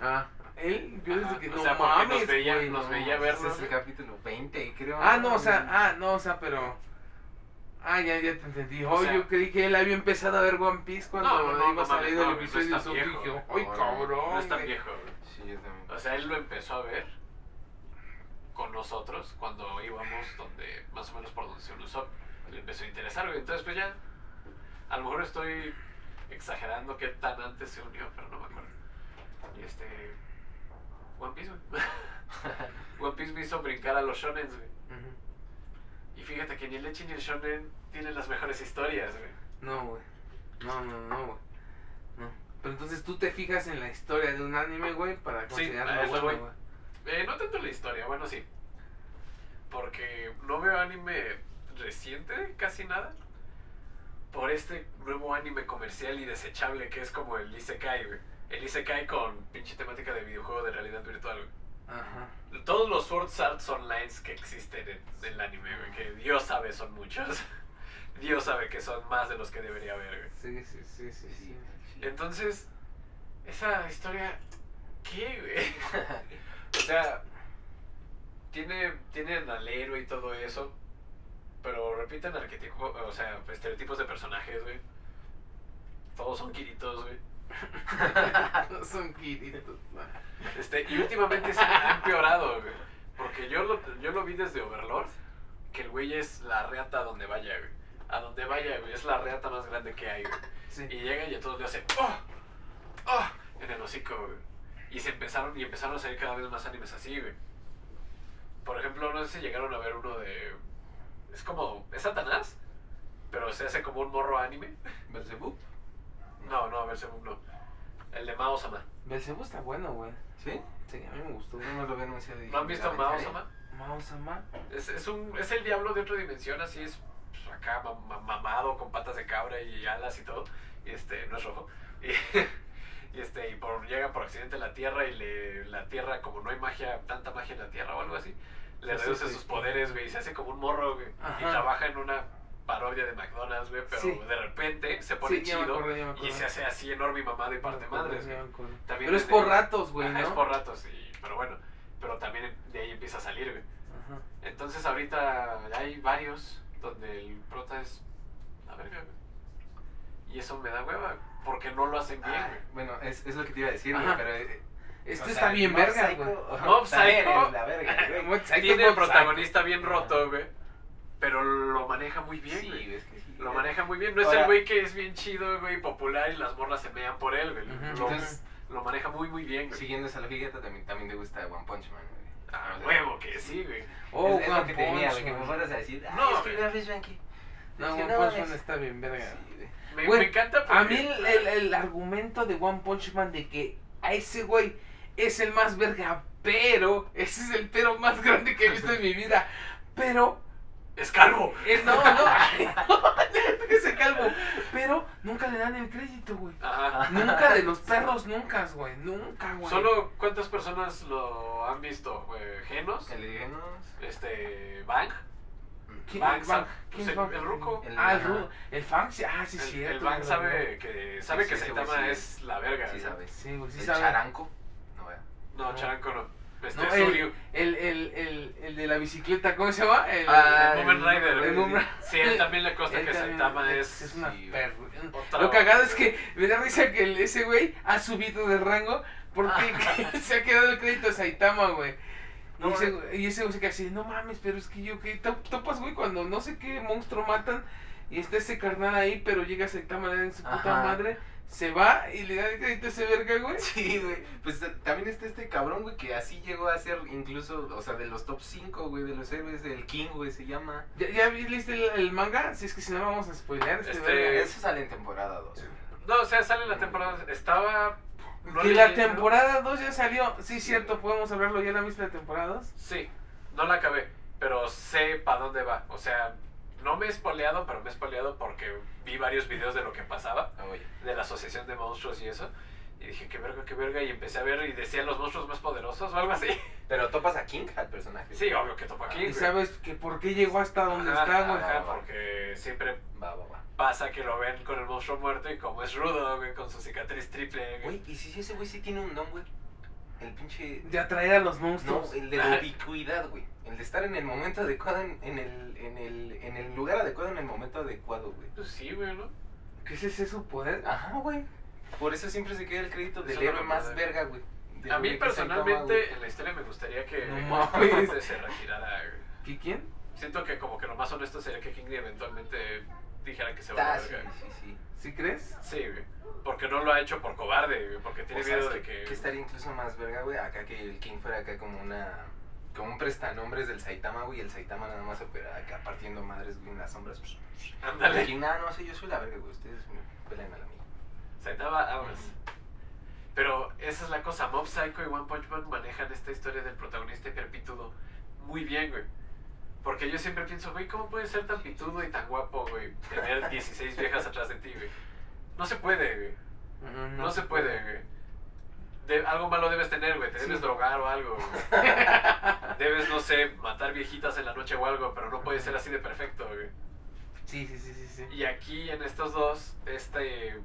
A: Ah, él vio desde
C: Ajá,
A: que
C: o
A: no
C: sea, porque nos
A: mames,
C: veía-
A: güey,
C: nos
A: no.
C: veía ver-
B: Ese es el capítulo 20, creo.
A: Ah, no, o sea, ah, no, o sea, pero. Ah, ya, ya te entendí.
C: O
A: Oh,
C: sea-
A: yo creí que él había empezado a ver One Piece cuando
C: No, no, no,
A: iba
C: no
A: saliendo
C: mames,
A: el
C: no,
A: episodio
C: no
A: de Usopp y dije. ¡ay,
B: No,
A: cabrón!
C: No es tan
A: güey".
C: viejo, güey.
B: Sí, yo también.
C: O sea, él lo empezó a ver con nosotros cuando íbamos donde, más o menos por donde se unió Usopp. Le empezó a interesar, güey. Entonces, pues ya, a lo mejor estoy exagerando qué tan antes se unió, pero no me acuerdo. Y este. One Piece, güey. One Piece me hizo brincar a los shonen, güey. Y fíjate que ni el Echi ni el shonen tienen las mejores historias, güey.
A: No, güey. No, no, no, güey. No. Pero entonces tú te fijas en la historia de un anime, güey, para
C: Sí,
A: considerarlo
C: eso
A: bueno, güey.
C: Eh, no tanto la historia, bueno, sí. Porque no veo anime reciente, casi nada. Por este nuevo anime comercial y desechable que es como el Isekai, güey. El Isekai con pinche temática de videojuego de realidad virtual, güey.
A: Ajá.
C: Todos los Sword Arts Online que existen en, en el anime, güey, que Dios sabe son muchos. Dios sabe que son más de los que debería haber, güey.
A: Sí, sí, sí, sí, sí.
C: Entonces, esa historia, ¿qué, güey? o sea, tiene, tienen al héroe y todo eso, pero repiten arquetipos, o sea, estereotipos de personajes, güey. Todos son quiritos, güey.
A: No son quiritos.
C: Este, y últimamente se ha empeorado, güey. Porque yo lo, yo lo vi desde Overlord, que el güey es la reata a donde vaya, güey. A donde vaya, güey, es la reata más grande que hay, güey.
A: Sí.
C: Y llega y a todos le hace ¡Oh! ¡Oh! en el hocico, güey. Y se empezaron, y empezaron a salir cada vez más animes así, güey. Por ejemplo, no sé si llegaron a ver uno de. Es como. Es Satanás, pero se hace como un morro anime.
B: ¿Belzebub?
C: No, no, según no. El de Mao Sama.
A: Belcebú está bueno, güey.
B: ¿Sí?
A: Sí, a mí me gustó.
B: No nos lo habían anunciado. y
C: ¿No han
B: me
C: visto Mao. Sama?
A: Mausama.
C: Es, es, un, es el diablo de otra dimensión, así es pues, acá ma- ma- mamado con patas de cabra y alas y todo. Y este, no es rojo. Y, y este, y por, llega por accidente a la Tierra y le, la Tierra, como no hay magia, tanta magia en la Tierra o algo así, le
A: Sí,
C: reduce
A: sí.
C: sus poderes, güey, y se hace como un morro, güey. Y trabaja en una parodia de McDonald's, güey, pero de repente se pone chido
A: acuerdo,
C: y se hace así enorme y mamado y parte
A: acuerdo,
C: madres. También
A: Pero es por ratos, güey, ¿no?
C: Es por ratos, y, pero bueno, pero también de ahí empieza a salir, güey.
A: Ajá.
C: Entonces ahorita hay varios donde el prota es la verga, güey. Y eso me da hueva, porque no lo hacen bien,
B: Ah,
C: güey.
B: bueno, es, es lo que te iba a decir, güey, pero... eh,
A: Este
B: o
A: está
B: sea,
A: bien
B: Mob
A: verga,
B: Psycho,
A: güey.
C: Mob Psycho.
B: es la verga, güey.
A: Mob Psycho,
C: Tiene el protagonista bien
B: Ajá.
C: roto, güey. Pero lo maneja muy bien,
B: Sí,
C: güey.
B: es que sí.
C: Lo maneja muy bien. No es
B: Ahora-
C: el güey que es bien chido, güey, popular y las morras se mean por él, güey.
A: Ujú.
C: Lo,
B: Entonces-
C: lo maneja muy, muy bien, güey.
B: Siguiendo esa lógica, también, también te gusta One Punch Man, güey.
C: Ah, huevo que sí, güey.
A: Oh,
B: es, es lo que tenía,
A: Punch
B: güey, que me fueras a decir,
C: No,
B: es que una vez.
A: No, One Punch. Man está bien verga.
B: Sí.
C: Me,
A: Güey,
C: me encanta porque...
A: A mí el, el- el argumento de One Punch Man de que a ese güey es el más verga, pero ese es el pero más grande que he visto en mi vida. Pero
C: Es calvo.
A: eh, no, no, ay, no, que se calvo. Pero nunca le dan el crédito, güey.
C: Ajá.
A: Nunca de los perros, nunca, güey. Nunca, güey.
C: Solo cuántas personas lo han visto, güey. Genos,
B: El
C: este, Bang,
A: ¿Quién,
C: Bang,
A: Bang?
C: sabe-
A: ¿Quién
C: pues
A: es
C: el-
A: Bang?
C: el ruco.
B: El-
A: Ah, el ruco. El Fang, sí, ah, sí,
C: el,
A: cierto.
C: el Bang
A: güey,
C: sabe que sabe
B: Sí,
C: que
B: sí,
C: Saitama
B: sí.
C: es la verga.
B: sí
C: güey.
B: sabes.
A: Sí, güey, sí
B: el
A: sabe.
B: charanco, no, güey.
C: No,
A: No.
C: Charanco no. Este
A: No,
C: es Suryu.
A: el, el, el, el, el de la bicicleta, ¿cómo se llama? El,
B: Ah,
C: el Moment Rider.
A: el Moment-
C: Sí, a él también le consta que Saitama es,
A: Es una
C: otra-
A: Lo cagado es que me da risa que el- ese güey ha subido de rango porque se ha quedado el crédito de Saitama, güey. Y, ese,
C: eh.
A: güey- y ese güey se queda así, no mames, pero es que yo que top- topas, güey, cuando no sé qué monstruo matan y está ese carnal ahí, pero llega Saitama, le dan su puta madre, se va y le da a ese verga, güey.
B: Sí, güey. Pues eh, también está este cabrón, güey, que así llegó a ser incluso, o sea, de los top 5, güey, de los héroes, el King, güey, se llama.
A: ¿Ya, ya viste el, el manga? Si es que si no vamos a spoilear este,
C: Este,
A: verga.
B: Eso sale en temporada 2.
C: No, o sea, sale en la temporada. Estaba. no leí,
A: la temporada 2 ya salió. Sí, cierto, podemos hablarlo. ¿Ya la viste la temporada 2?
C: Sí, no la acabé, pero sé para dónde va. O sea, no me he spoileado, pero me he spoileado porque vi varios videos de lo que pasaba,
B: Oye.
C: de la asociación de monstruos y eso. Y dije, qué verga, qué verga. Y empecé a ver y decían los monstruos más poderosos o algo así.
B: Pero topas a King, al personaje.
C: Sí, obvio que topa aquí.
A: Y
C: güey.
A: sabes que por qué llegó hasta donde
C: Ajá,
A: está, güey.
C: ajá, porque siempre
B: Va, va, va.
C: pasa que lo ven con el monstruo muerto y como es rudo, güey, con su cicatriz triple, güey.
B: ¿y si ese güey sí tiene un don, güey? El pinche...
A: De atraer a los
B: No,
A: monstruos.
B: el de la ubicuidad, güey. El de estar en el momento adecuado, en, en el, en, el, en el lugar adecuado, en el momento adecuado, güey.
C: Pues sí, güey, ¿no?
A: ¿Qué es ese su poder?
B: Ajá, güey. Por eso siempre se queda el crédito del héroe más verga, güey.
C: A mí personalmente en la historia me gustaría que
A: No mames.
C: se retirara, güey.
A: ¿Qué quién?
C: Siento que como que lo más honesto sería que King eventualmente dijera que se va a
B: Ah,
C: la
B: sí,
C: verga.
B: sí, sí.
A: ¿Sí crees?
C: Sí, güey. Porque no lo ha hecho por cobarde, güey. Porque tiene miedo de que...
B: que estaría incluso más verga, güey, acá que el King fuera acá como una... Como un prestanombres del Saitama, güey, el Saitama nada más opera acá partiendo madres, güey, en las sombras. pues,
C: Ándale.
B: King, nada, no sé, yo soy la verga, güey, ustedes me pelan a la mía.
C: Saitama, vámonos. Pero esa es la cosa. Mob Psycho y One Punch Man manejan esta historia del protagonista hiperpitudo muy bien, güey. Porque yo siempre pienso, güey, ¿cómo puedes ser tan pitudo y tan guapo, güey? Tener 16 viejas atrás de ti, güey. No se puede, güey. No, se puede, güey. De- algo malo debes tener, güey. Te debes
A: Sí.
C: drogar o algo, güey. Debes, no sé, matar viejitas en la noche o algo, pero no puedes ser así de perfecto, güey.
A: Sí, sí, sí, sí, sí.
C: Y aquí en estos dos, este,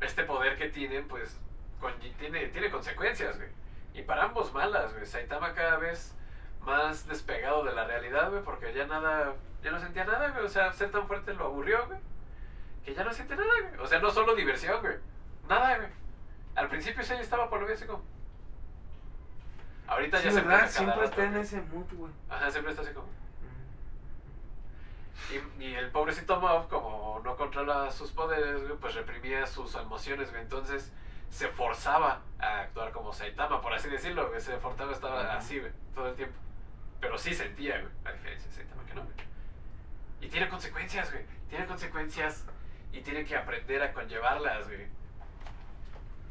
C: este poder que tienen, pues, con- tiene, tiene consecuencias, güey. Y para ambos malas, güey. Saitama cada vez más despegado de la realidad, güey, porque ya nada, ya no sentía nada, güey. O sea, ser tan fuerte lo aburrió, güey. Que ya no siente nada, güey. O sea, no solo diversión, güey. Nada, güey. Al principio sí estaba por lo menos así como... Ahorita
A: Sí,
C: ya se
A: Siempre está en ese mood, güey.
C: Ajá, siempre está así como... Y, y el pobrecito Mob, como no controla sus poderes, güey, pues reprimía sus emociones, güey. Entonces se forzaba a actuar como Saitama, por así decirlo, güey. Se forzaba, estaba
A: Ajá.
C: así, güey, todo el tiempo. Pero sí sentía, güey, a diferencia de Saitama que no, güey. Y tiene consecuencias, güey. Tiene consecuencias y tiene que aprender a conllevarlas, güey.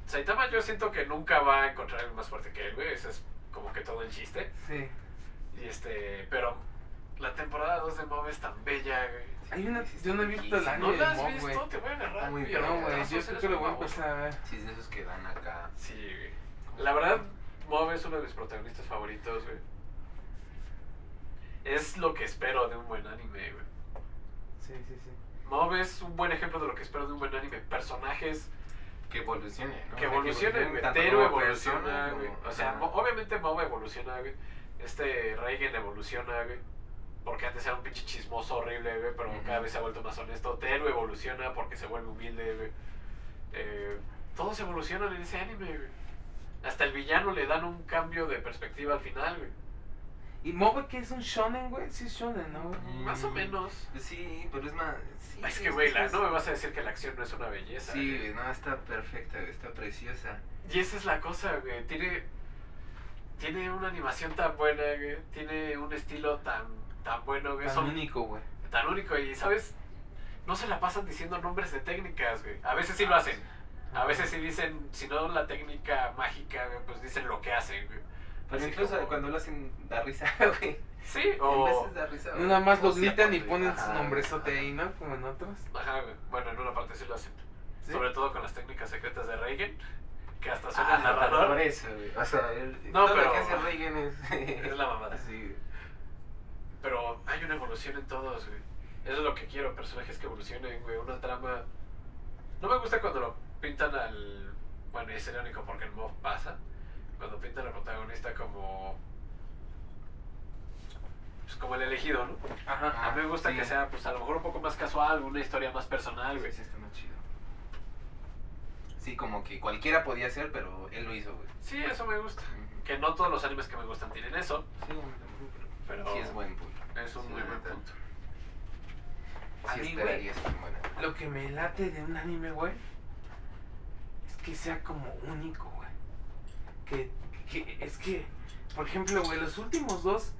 C: Saitama yo siento que nunca va a encontrar algo más fuerte que él, güey. Ese es como que todo el chiste.
A: Sí.
C: Y este, pero la temporada 2 de Mob es tan bella, güey.
A: Hay una,
B: Sí,
A: yo no he visto el anime
C: ¿No
A: de
C: la has
A: Mob,
C: visto? Te voy a agarrar,
B: muy
C: güey,
B: perro.
A: No, güey, yo creo que lo voy a empezar a ver.
B: Sí, es de esos que van acá.
C: Sí, güey. La verdad, Mob es uno de mis protagonistas favoritos, güey. Es lo que espero de un buen anime, güey.
A: Sí, sí, sí.
C: Mob es un buen ejemplo de lo que espero de un buen anime. Personajes
B: Que evolucione, ¿no?
C: que evolucionen, güey.
B: como
C: evoluciona, güey. O sea, obviamente Mob evoluciona, güey. Este Reigen evoluciona, güey. Porque antes era un pinche chismoso horrible, güey. Pero cada vez se ha vuelto más honesto. Teru evoluciona porque se vuelve humilde, güey. Eh, todos evolucionan en ese anime, güey. Hasta el villano le dan un cambio de perspectiva al final, güey.
A: ¿Y Mob que es un shonen, güey? Sí es shonen, ¿no? güey?
C: Más o
B: Mm,
C: menos.
B: Sí, pero es más. sí,
C: es que, güey, no me vas a decir que la acción no es una belleza.
B: Sí,
C: güey.
B: no, está perfecta, está preciosa.
C: Y esa es la cosa, güey. Tiene, tiene una animación tan buena, güey. Tiene un estilo tan, tan bueno, güey.
A: Tan
C: Son
A: único, güey.
C: tan único. Y, ¿sabes? No se la pasan diciendo nombres de técnicas, güey. A veces sí lo hacen. A veces sí dicen, si no la técnica mágica, güey, pues dicen lo que hacen, güey.
B: Pero
C: Así
B: incluso
C: como-
B: cuando lo hacen da risa, güey.
C: Sí, o...
B: veces da risa. güey.
A: Nada más lo
B: O sea,
A: gritan y ponen su
B: ajá,
A: nombrezote
B: ajá.
A: ahí, ¿no? Como en otros.
C: Ajá, güey. Bueno, en una parte sí lo hacen.
A: ¿Sí?
C: Sobre todo con las técnicas secretas de Reagan, que hasta
B: Ah,
C: suena
B: pero
C: narrador.
B: Por eso, güey. O sea, el,
C: No,
B: todo
C: pero-
B: lo que hace Reagan es.
C: Es la mamada.
B: Sí, güey.
C: Pero hay una evolución en todos, güey. Eso es lo que quiero, personajes que evolucionen, güey. Una trama. No me gusta cuando lo pintan al. Bueno, es irónico porque en Mob pasa. Cuando pintan al protagonista como. Pues como el elegido, ¿no?
A: Ajá.
C: A mí me gusta
B: sí.
C: que sea, pues a lo mejor un poco más casual, una historia más personal, güey.
B: Sí, está más chido. Sí, como que cualquiera podía hacer, pero él lo hizo, güey.
C: Sí, eso me gusta. Que no todos los animes que me gustan tienen eso,
B: Sí, pero. Sí, es buen punto.
C: es un
B: Sí,
C: muy buen punto.
A: A
B: Sí,
A: mí. Lo que me late de un anime, güey, es que sea como único, güey. Que, que es que, por ejemplo, güey, los últimos dos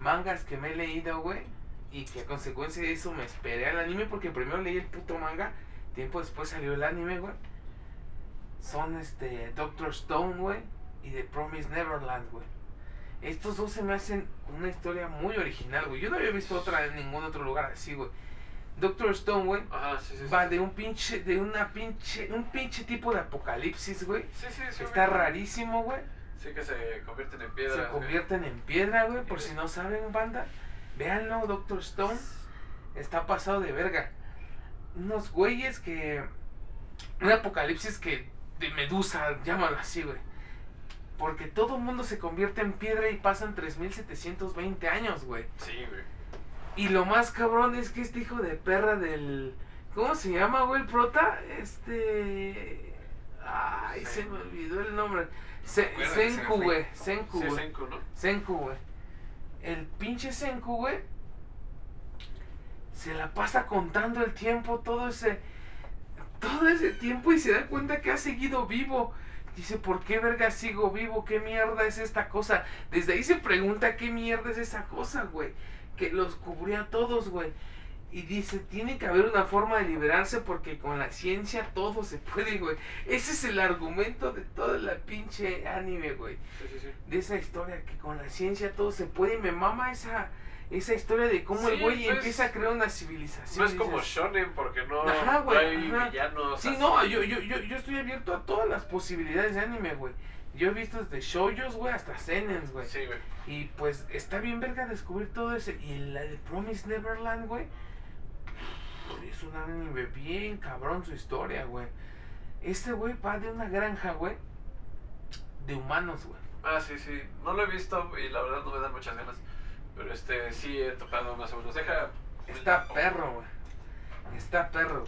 A: mangas que me he leído, güey, y que a consecuencia de eso me esperé al anime porque primero leí el puto manga, tiempo después salió el anime, güey. Son este Doctor Stone, güey, y The Promise Neverland, güey. Estos dos se me hacen una historia muy original, güey. Yo no había visto otra en ningún otro lugar así, güey. Doctor Stone, güey,
C: Ajá, sí, sí. sí.
A: va de un pinche, de una pinche, un pinche tipo de apocalipsis, güey.
C: Sí, sí, sí.
A: Está rarísimo, güey.
C: Sí, que se convierten en piedras.
A: Se
C: güey.
A: convierten en piedra, güey. Por si no saben, banda. Véanlo, Doctor Stone. Está pasado de verga. Unos güeyes que. Un apocalipsis que. De Medusa, llámalo así, güey. Porque todo el mundo se convierte en piedra y pasan 3720 años, güey.
C: Sí, güey.
A: Y lo más cabrón es que este hijo de perra del. ¿Cómo se llama, güey, el prota? Este. Ay, se me olvidó el nombre. Se- Senku, güey. Senku,
C: Sí,
A: güey.
C: Senku, ¿no?
A: Senku, güey. El pinche Senku, güey. Se la pasa contando el tiempo, todo ese. Todo ese tiempo y se da cuenta que ha seguido vivo. Dice, ¿por qué verga sigo vivo? ¿Qué mierda es esta cosa? Desde ahí se pregunta qué mierda es esa cosa, güey. Que los cubría a todos, güey. Y dice, tiene que haber una forma de liberarse porque con la ciencia todo se puede, güey. Ese es el argumento de toda la pinche anime, güey
C: Sí, sí, sí.
A: de esa historia que con la ciencia todo se puede y me mama esa esa historia de cómo el güey
C: pues,
A: empieza a crear una civilización.
C: No es como shonen porque no,
A: Ajá,
C: no
A: güey,
C: hay
A: ajá.
C: villanos.
A: Sí,
C: así.
A: no, yo, yo, yo, yo estoy abierto a todas las posibilidades de anime, güey. Yo he visto desde shoujos, güey, hasta senens, güey.
C: Sí, güey.
A: Y pues está bien verga descubrir todo ese. Y la de Promise Neverland, güey. Es un anime bien cabrón su historia, güey. Este güey va de una granja, güey. De humanos, güey.
C: Ah, sí, sí. No lo he visto y la verdad no me dan muchas ganas. Pero este, sí he topado más o menos. Deja.
A: Está perro, güey. Está perro.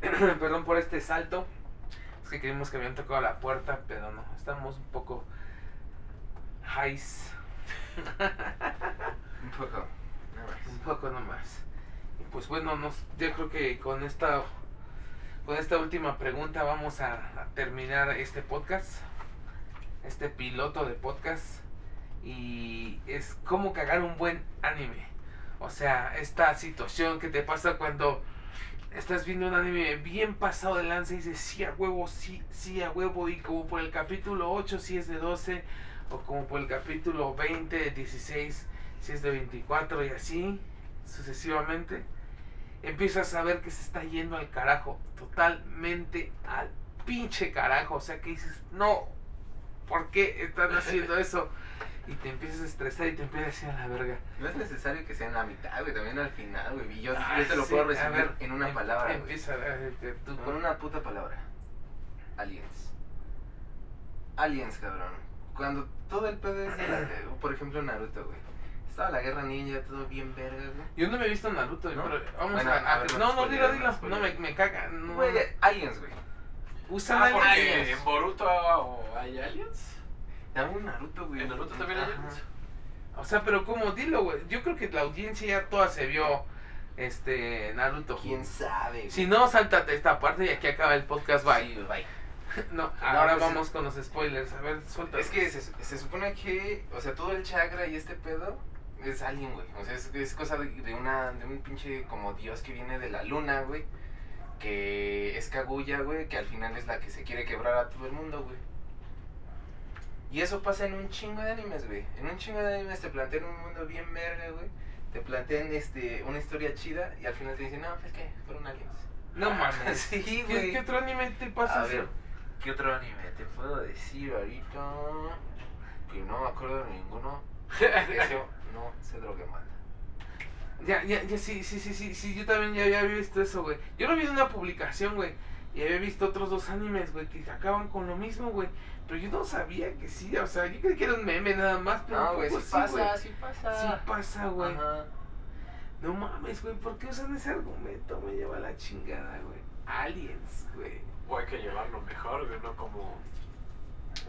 A: Perdón por este salto. Es que creímos que habían tocado la puerta, pero no. Estamos un poco highs.
B: Un poco. Nada más.
A: Un poco nomás. Y pues bueno, nos, yo creo que con esta con esta última pregunta vamos a, a terminar este podcast, este piloto de podcast. Y es cómo cagar un buen anime. O sea, esta situación que te pasa cuando estás viendo un anime bien pasado de lanza y dices, sí a huevo, sí, sí a huevo. Y como por el capítulo 8 si es de 12, o como por el capítulo 20 de 16 si es de 24 y así sucesivamente, empiezas a ver que se está yendo al carajo, totalmente al pinche carajo. O sea que dices, no, ¿por qué están haciendo eso? Y te empiezas a estresar y te empiezas a decir a la verga.
B: No es necesario que sea en la mitad, güey, también al final, güey. Y yo,
A: Ah,
B: yo te lo
A: sí,
B: puedo resumir
A: ver,
B: en una
A: em-
B: palabra, güey.
A: Empieza a ver, eh, tú,
B: Con una puta palabra. Aliens. Aliens, cabrón. Cuando todo el pedo es de la- de- por ejemplo, Naruto, güey. Estaba la guerra ninja, todo bien verga, güey.
A: Yo no me he visto Naruto,
B: ¿No?
A: pero vamos
B: Bueno,
A: a,
B: a
A: a-
B: ver, no
A: No, dilo,
B: no
A: dilo. No,
B: spoiler.
A: me, me caga. No.
B: Güey, aliens, güey.
A: Usan
C: Ah, porque
A: aliens.
C: en Boruto hay aliens.
B: Dame un Naruto, güey.
C: ¿En Naruto también hay
B: Ajá.
C: aliens?
A: O sea, pero como dilo, güey. Yo creo que la audiencia ya toda se vio este Naruto.
B: ¿Quién sabe? güey?
A: Si no, sáltate esta parte y aquí acaba el podcast. Bye.
B: Sí, bye.
A: No, ahora
B: pues,
A: vamos con los spoilers. A ver, suelta.
B: Es que se, se supone que, o sea, todo el chakra y este pedo es alien, güey. O sea, es, es cosa de, de una, de un pinche como dios que viene de la luna, güey. Que es Kaguya, güey, que al final es la que se quiere quebrar a todo el mundo, güey. Y eso pasa en un chingo de animes, güey. En un chingo de animes te plantean un mundo bien verga, güey. Te plantean este, una historia chida y al final te dicen, no, pues que fueron aliens.
A: No mames.
B: Sí,
A: ¿Qué,
B: güey.
A: ¿Qué otro anime te pasa
B: A
A: eso?
B: ver, ¿qué otro anime te puedo decir ahorita? Que no me acuerdo de ninguno. Eso no se drogue mal.
A: Ya, ya, ya, sí, sí, sí, sí, sí, yo también ya había visto eso, güey. Yo lo vi en una publicación, güey. Y había visto otros dos animes, güey, que acaban con lo mismo, güey. Pero yo no sabía que sí, o sea, yo creí que era un meme nada más, pero
B: No,
A: un
B: güey, sí
A: sí, güey.
B: pasa, sí pasa.
A: Sí pasa, güey.
B: Ajá.
A: No mames, güey, ¿por qué usan ese argumento? Me lleva la chingada, güey. Aliens, güey.
C: O hay que llevarlo mejor, güey, no como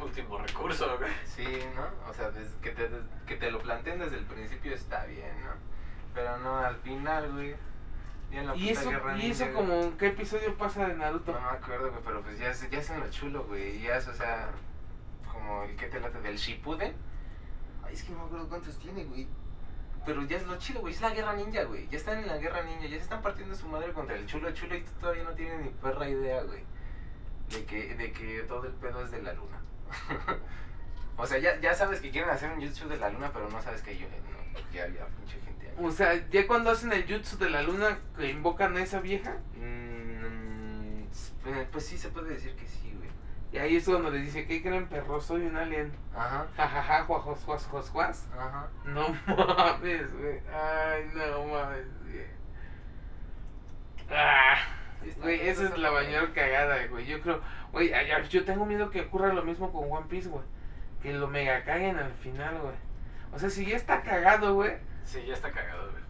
C: último recurso, güey.
B: Sí, ¿no? O sea, que, te, que te lo planteen desde el principio está bien, ¿no? Pero no al final, güey. Ya en la
A: Y
B: puta
A: eso,
B: guerra
A: y eso como, ¿qué episodio pasa de Naruto?
B: No me acuerdo, güey, pero pues ya es, ya es en lo chulo, güey. Ya es, o sea, como el que te late del Shippuden. Ay, es que no me acuerdo cuántos tiene, güey. Pero ya es lo chido, güey. Es la guerra ninja, güey. Ya están en la guerra ninja. Ya se están partiendo su madre contra el chulo chulo y tú todavía no tienes ni perra idea, güey. De que, de que todo el pedo es de la luna. o sea, ya, ya sabes que quieren hacer un jutsu de la luna, pero no sabes que yo, no, que había pinche gente.
A: O sea, ya cuando hacen el jutsu de la luna, que invocan a esa vieja,
B: Mm, eh, pues sí, se puede decir que sí, güey.
A: y ahí es cuando les dice, ¿qué creen, perro? Soy un alien.
B: Ajá,
A: Jajaja, juajos, juas, juas, juas.
B: ajá.
A: No mames, güey. Ay, no mames, güey. Ah, güey, esa es la mayor cagada, güey. Yo creo, güey, yo tengo miedo que ocurra lo mismo con One Piece, güey. Que lo mega caguen al final, güey. O sea, si ya está cagado, güey,
C: Sí, ya está cagado, güey.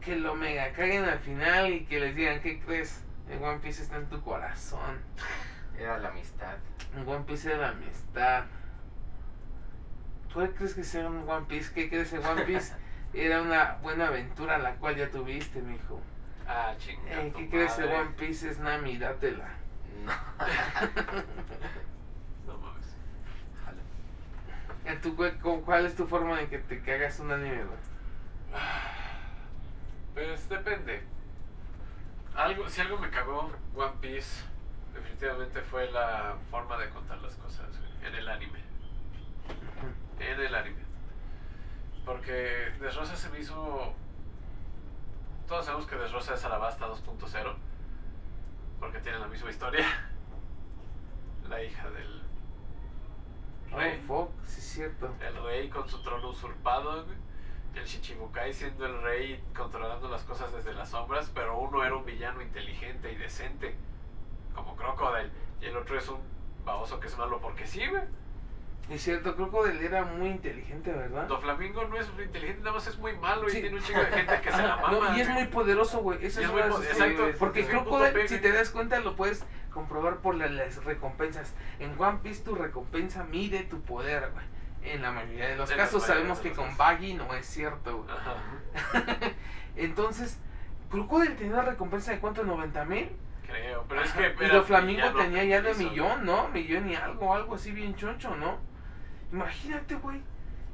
A: que lo mega caguen al final y que les digan, ¿qué crees? El One Piece está en tu corazón.
B: Era la amistad.
A: Un One Piece es la amistad. ¿Cuál crees que sea un One Piece? ¿Qué crees? El One Piece era una buena aventura la cual ya tuviste, mijo.
C: Ah, chingada.
A: Eh, ¿Qué crees? El One Piece es Nami, dátela.
B: No.
C: No mames.
A: ¿En cu- ¿Cuál es tu forma de que te cagas un anime, güey?
C: Pues depende. Algo, si algo me cagó One Piece, definitivamente fue la forma de contar las cosas en el anime. En el anime. Porque Desrosa se me hizo. Todos sabemos que Desrosa es Alabasta 2.0. Porque tienen la misma historia. La hija del
A: Oh,
C: rey.
A: fuck, sí es cierto.
C: El rey con su trono usurpado, güey. El Shichibukai siendo el rey controlando las cosas desde las sombras, pero uno era un villano inteligente y decente, como Crocodile, y el otro es un baboso que es malo porque sí, güey.
A: Es cierto, Crocodile era muy inteligente, ¿verdad?
C: Doflamingo no es inteligente, nada más es muy malo
A: Sí.
C: y tiene un chingo de gente que se la mama.
A: no, y es muy poderoso, güey. Eso es
C: es muy po- exacto,
A: Porque Crocodile, si te das cuenta, lo puedes comprobar por la- las recompensas. En One Piece tu recompensa mide tu poder, güey. En la mayoría de los
C: En
A: casos sabemos que con. Baggy no es cierto. Entonces, Crocodile tenía una recompensa de cuánto, 90 mil.
C: Creo, pero es que...
A: lo Flamingo
C: villano
A: tenía ya de millón, ¿no? Millón y algo, algo así bien choncho, ¿no? Imagínate, güey.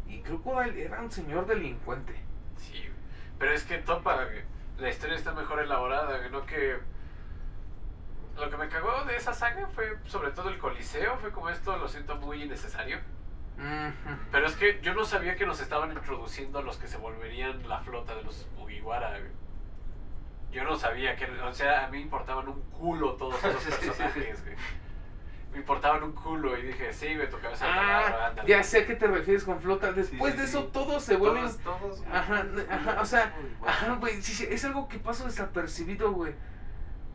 A: Y Crocodile era un señor delincuente.
C: Sí, pero es que topa, la historia está mejor elaborada, no que... Lo que me cagó de esa saga fue sobre todo el coliseo, fue como esto, lo siento muy innecesario. Pero es que yo no sabía que nos estaban introduciendo a los que se volverían la flota de los Mugiwara. Yo no sabía que, o sea, a mí me importaban un culo todos esos
B: Sí, sí, sí.
C: personajes, güey. Me importaban un culo y dije, sí, güey, tu cabeza
A: Ah,
C: ándale.
A: ya sé a qué te refieres con flota. Después
B: sí,
A: de eso
B: sí.
A: todos se vuelven...
B: Todos, todos.
A: Ajá, ajá, o sea. Ajá, güey, sí, sí, es algo que pasó desapercibido, güey.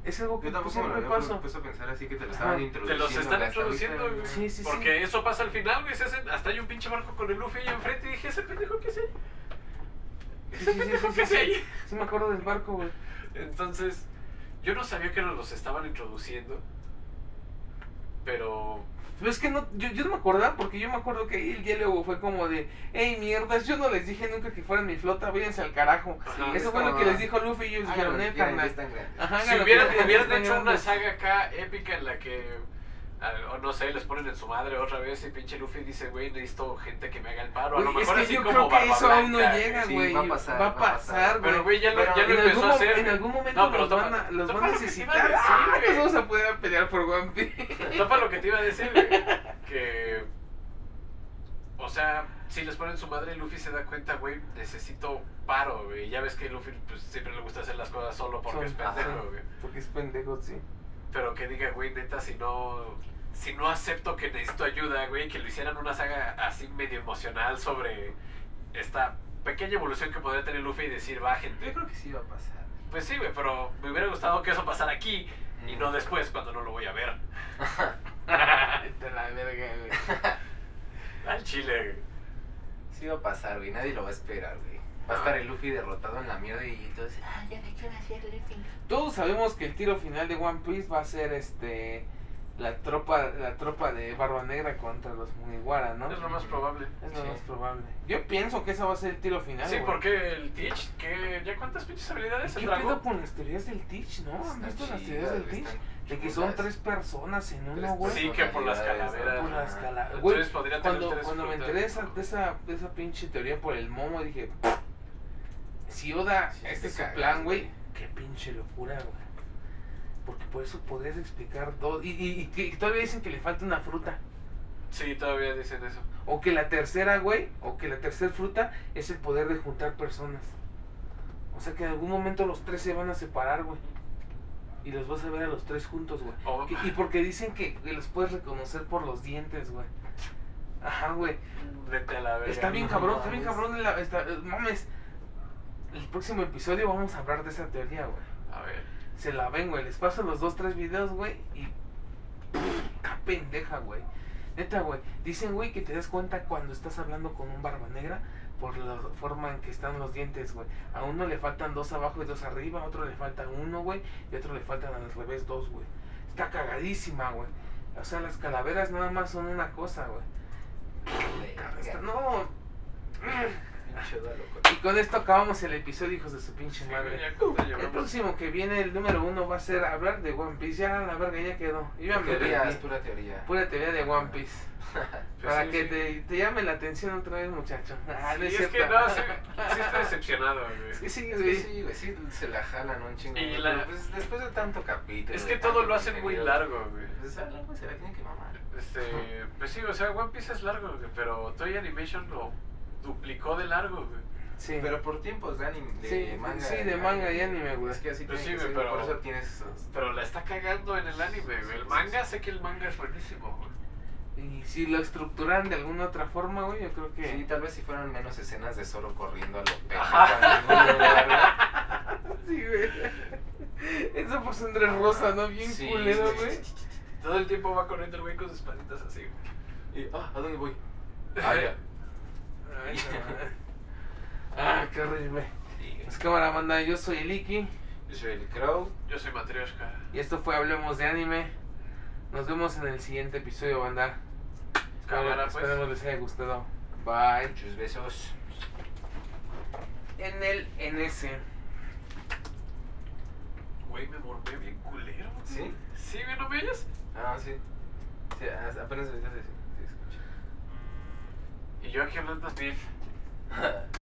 A: Es algo que
B: Yo tampoco me lo
A: siempre
B: había a pensar así que te lo
A: Ajá.
B: estaban
C: Te
B: introduciendo.
C: los están introduciendo, güey.
A: Sí, sí, sí.
C: Porque eso pasa al final, güey. se hacen- hasta hay un pinche barco con el Luffy ahí enfrente y dije, ¿ese pendejo qué es ahí?
A: Sí,
C: ¿Ese
A: sí, sí,
C: pendejo
A: sí.
C: ahí?
A: Sí me acuerdo del barco, güey.
C: Entonces, yo no sabía que nos los estaban introduciendo. Pero
A: Pero es que no, yo, yo no me acordaba porque yo me acuerdo que ahí el diálogo fue como de, hey mierdas, yo no les dije nunca que fueran mi flota, váyanse al carajo.
C: Ajá.
A: Eso
B: es
A: fue lo que les dijo Luffy y ellos
B: Háganlo,
A: dijeron, eh, carnal.
C: si
A: están
C: hecho una saga acá épica en la que, ah, o no sé, les ponen en su madre otra vez y pinche Luffy dice, güey, necesito gente que me haga el paro. A lo
A: Güey, es
C: mejor
A: que
C: así
A: yo
C: como
A: creo que
C: Barba
A: eso aún no llega,
B: sí,
A: güey.
B: va a pasar,
A: va a
B: pasar.
A: güey.
C: Pero, güey, ya lo,
B: Pero
C: ya lo empezó
A: algún,
C: a hacer.
A: en algún momento
C: No, pero
A: los,
C: topa-
A: van a, los van a necesitar.
C: decir,
A: Ah, nos vamos a poder pelear por One Piece.
C: Topa lo que te iba a decir, güey. Que. O sea, si les ponen su madre, Luffy se da cuenta, güey, necesito paro, güey. Ya ves que Luffy pues, siempre le gusta hacer las cosas solo porque es
A: Son-
C: pendejo,
A: ajá.
C: güey.
A: Porque es pendejo, sí.
C: Pero que diga, güey, neta, si no. Si no acepto que necesito ayuda, güey, que lo hicieran una saga así medio emocional sobre esta pequeña evolución que podría tener Luffy y decir, va,
B: Yo
C: gente.
B: creo que sí va a pasar.
C: Pues sí, güey, pero me hubiera gustado que eso pasara aquí y no después cuando no lo voy a ver.
A: Te la verga, güey.
C: Al chile, güey.
B: Sí va a pasar, güey. Nadie lo va a esperar, güey. Va a estar el Luffy derrotado en la mierda y entonces, ah, ya me quiero hacer Luffy.
A: Todos sabemos que el tiro final de One Piece va a ser este la tropa la tropa de Barba Negra contra los Mugiwara, ¿no?
C: Es lo más probable.
A: Es lo
B: Sí.
A: más probable. Yo pienso que ese va a ser el tiro final.
C: Sí,
A: güey.
C: porque el Teach, que ¿ya cuántas pinches habilidades
A: ¿Qué
C: el
A: pedo con las teorías del Teach, no? ¿Han visto las teorías del Teach? De que son tres personas en uno, güey.
C: Sí, que por las calaveras.
A: Por las
B: Ajá.
A: cala-
C: Entonces
A: Güey,
C: podría tener
A: cuando, cuando me enteré de esa, de, esa, de esa pinche teoría por el momo, dije, si Oda,
B: Sí,
A: este
B: te
A: es su plan, güey, qué pinche locura, güey. Porque por eso podrías explicar dos. Y, y, todavía dicen que le falta una fruta.
C: Sí, todavía dicen eso.
A: O que la tercera, güey, o que la tercera fruta es el poder de juntar personas. O sea que en algún momento los tres se van a separar, güey. Y los vas a ver a los tres juntos, güey.
C: O-
A: Que- Y porque dicen que, que los puedes reconocer por los dientes, güey. Ajá, güey.
C: Vete a la verga.
A: Está bien
B: no
A: cabrón, está bien cabrón. La, está- mames. El próximo episodio vamos a hablar de esa teoría, güey.
C: A ver.
A: Se la ven, güey. Les paso los dos, tres videos, güey. Y. Está pendeja, güey. Neta, güey. Dicen, güey, que te das cuenta cuando estás hablando con un barba negra por la forma en que están los dientes, güey. A uno le faltan dos abajo y dos arriba, a otro le falta uno, güey. Y a otro le faltan al revés dos, güey. Está cagadísima, güey. O sea, las calaveras nada más son una cosa, güey. No. Y con esto acabamos el episodio, hijos de su pinche
C: Sí,
A: madre. El próximo que viene, el número uno, va a ser hablar de One Piece. Ya, la verga, ya quedó. Yo ya me
B: Teoría, es pura teoría.
A: Pura teoría de One Piece.
C: Pues
A: Para
C: sí,
A: que
C: sí.
A: Te, te llame la atención otra vez, muchacho. Ah, no es
C: es que no, sí, sí estoy decepcionado, güey.
A: Sí, sí,
B: Es que
A: güey.
B: sí, güey, sí se la jalan un chingo.
C: Y la-
B: pues después de tanto capítulo.
C: Es que todo lo hacen muy largo, güey.
B: Pues algo se la tienen que mamar.
C: Este, pues sí, o sea, One Piece es largo, güey, pero Toy Animation lo duplicó de largo, güey.
A: Sí.
B: Pero por tiempos de anime, de
A: Sí,
B: manga.
A: sí, de manga y anime, güey.
B: Es que así
C: Pues
B: tiene
C: sí,
B: que
C: pero-
B: por eso tienes esos.
C: Pero la está cagando en el anime, güey. El manga, sé que el manga es buenísimo, güey.
A: Y si lo estructuran de alguna otra forma, güey, yo creo que.
B: Sí, tal vez si fueran menos escenas de solo corriendo a lo pendejo
C: Ajá.
B: en ningún lugar,
A: Sí, güey. Eso por Andrés Rosa, ¿no? Bien
B: Sí,
A: culero,
B: güey.
C: Todo el tiempo va corriendo el güey con sus patitas así, güey.
B: güey. Y, ah, ¿a dónde voy? Ah, ya.
A: Ay, no. Ah, qué horrible.
B: Sí,
A: Pues cámara, banda, yo soy el Iki.
B: Yo soy el Crow.
C: Yo soy Matryoshka.
A: Y esto fue Hablemos de Anime. Nos vemos en el siguiente episodio, banda.
C: Cámara,
A: Espero-
C: pues.
A: Esperemos les haya gustado. Bye.
B: Muchos besos.
A: En el NS.
C: Güey. Me mormé bien culero.
B: ¿Sí?
C: Sí, güey, ¿no me oyes?
B: Ah, sí. Sí, apenas te, te escucho.
C: Y yo hablando bien.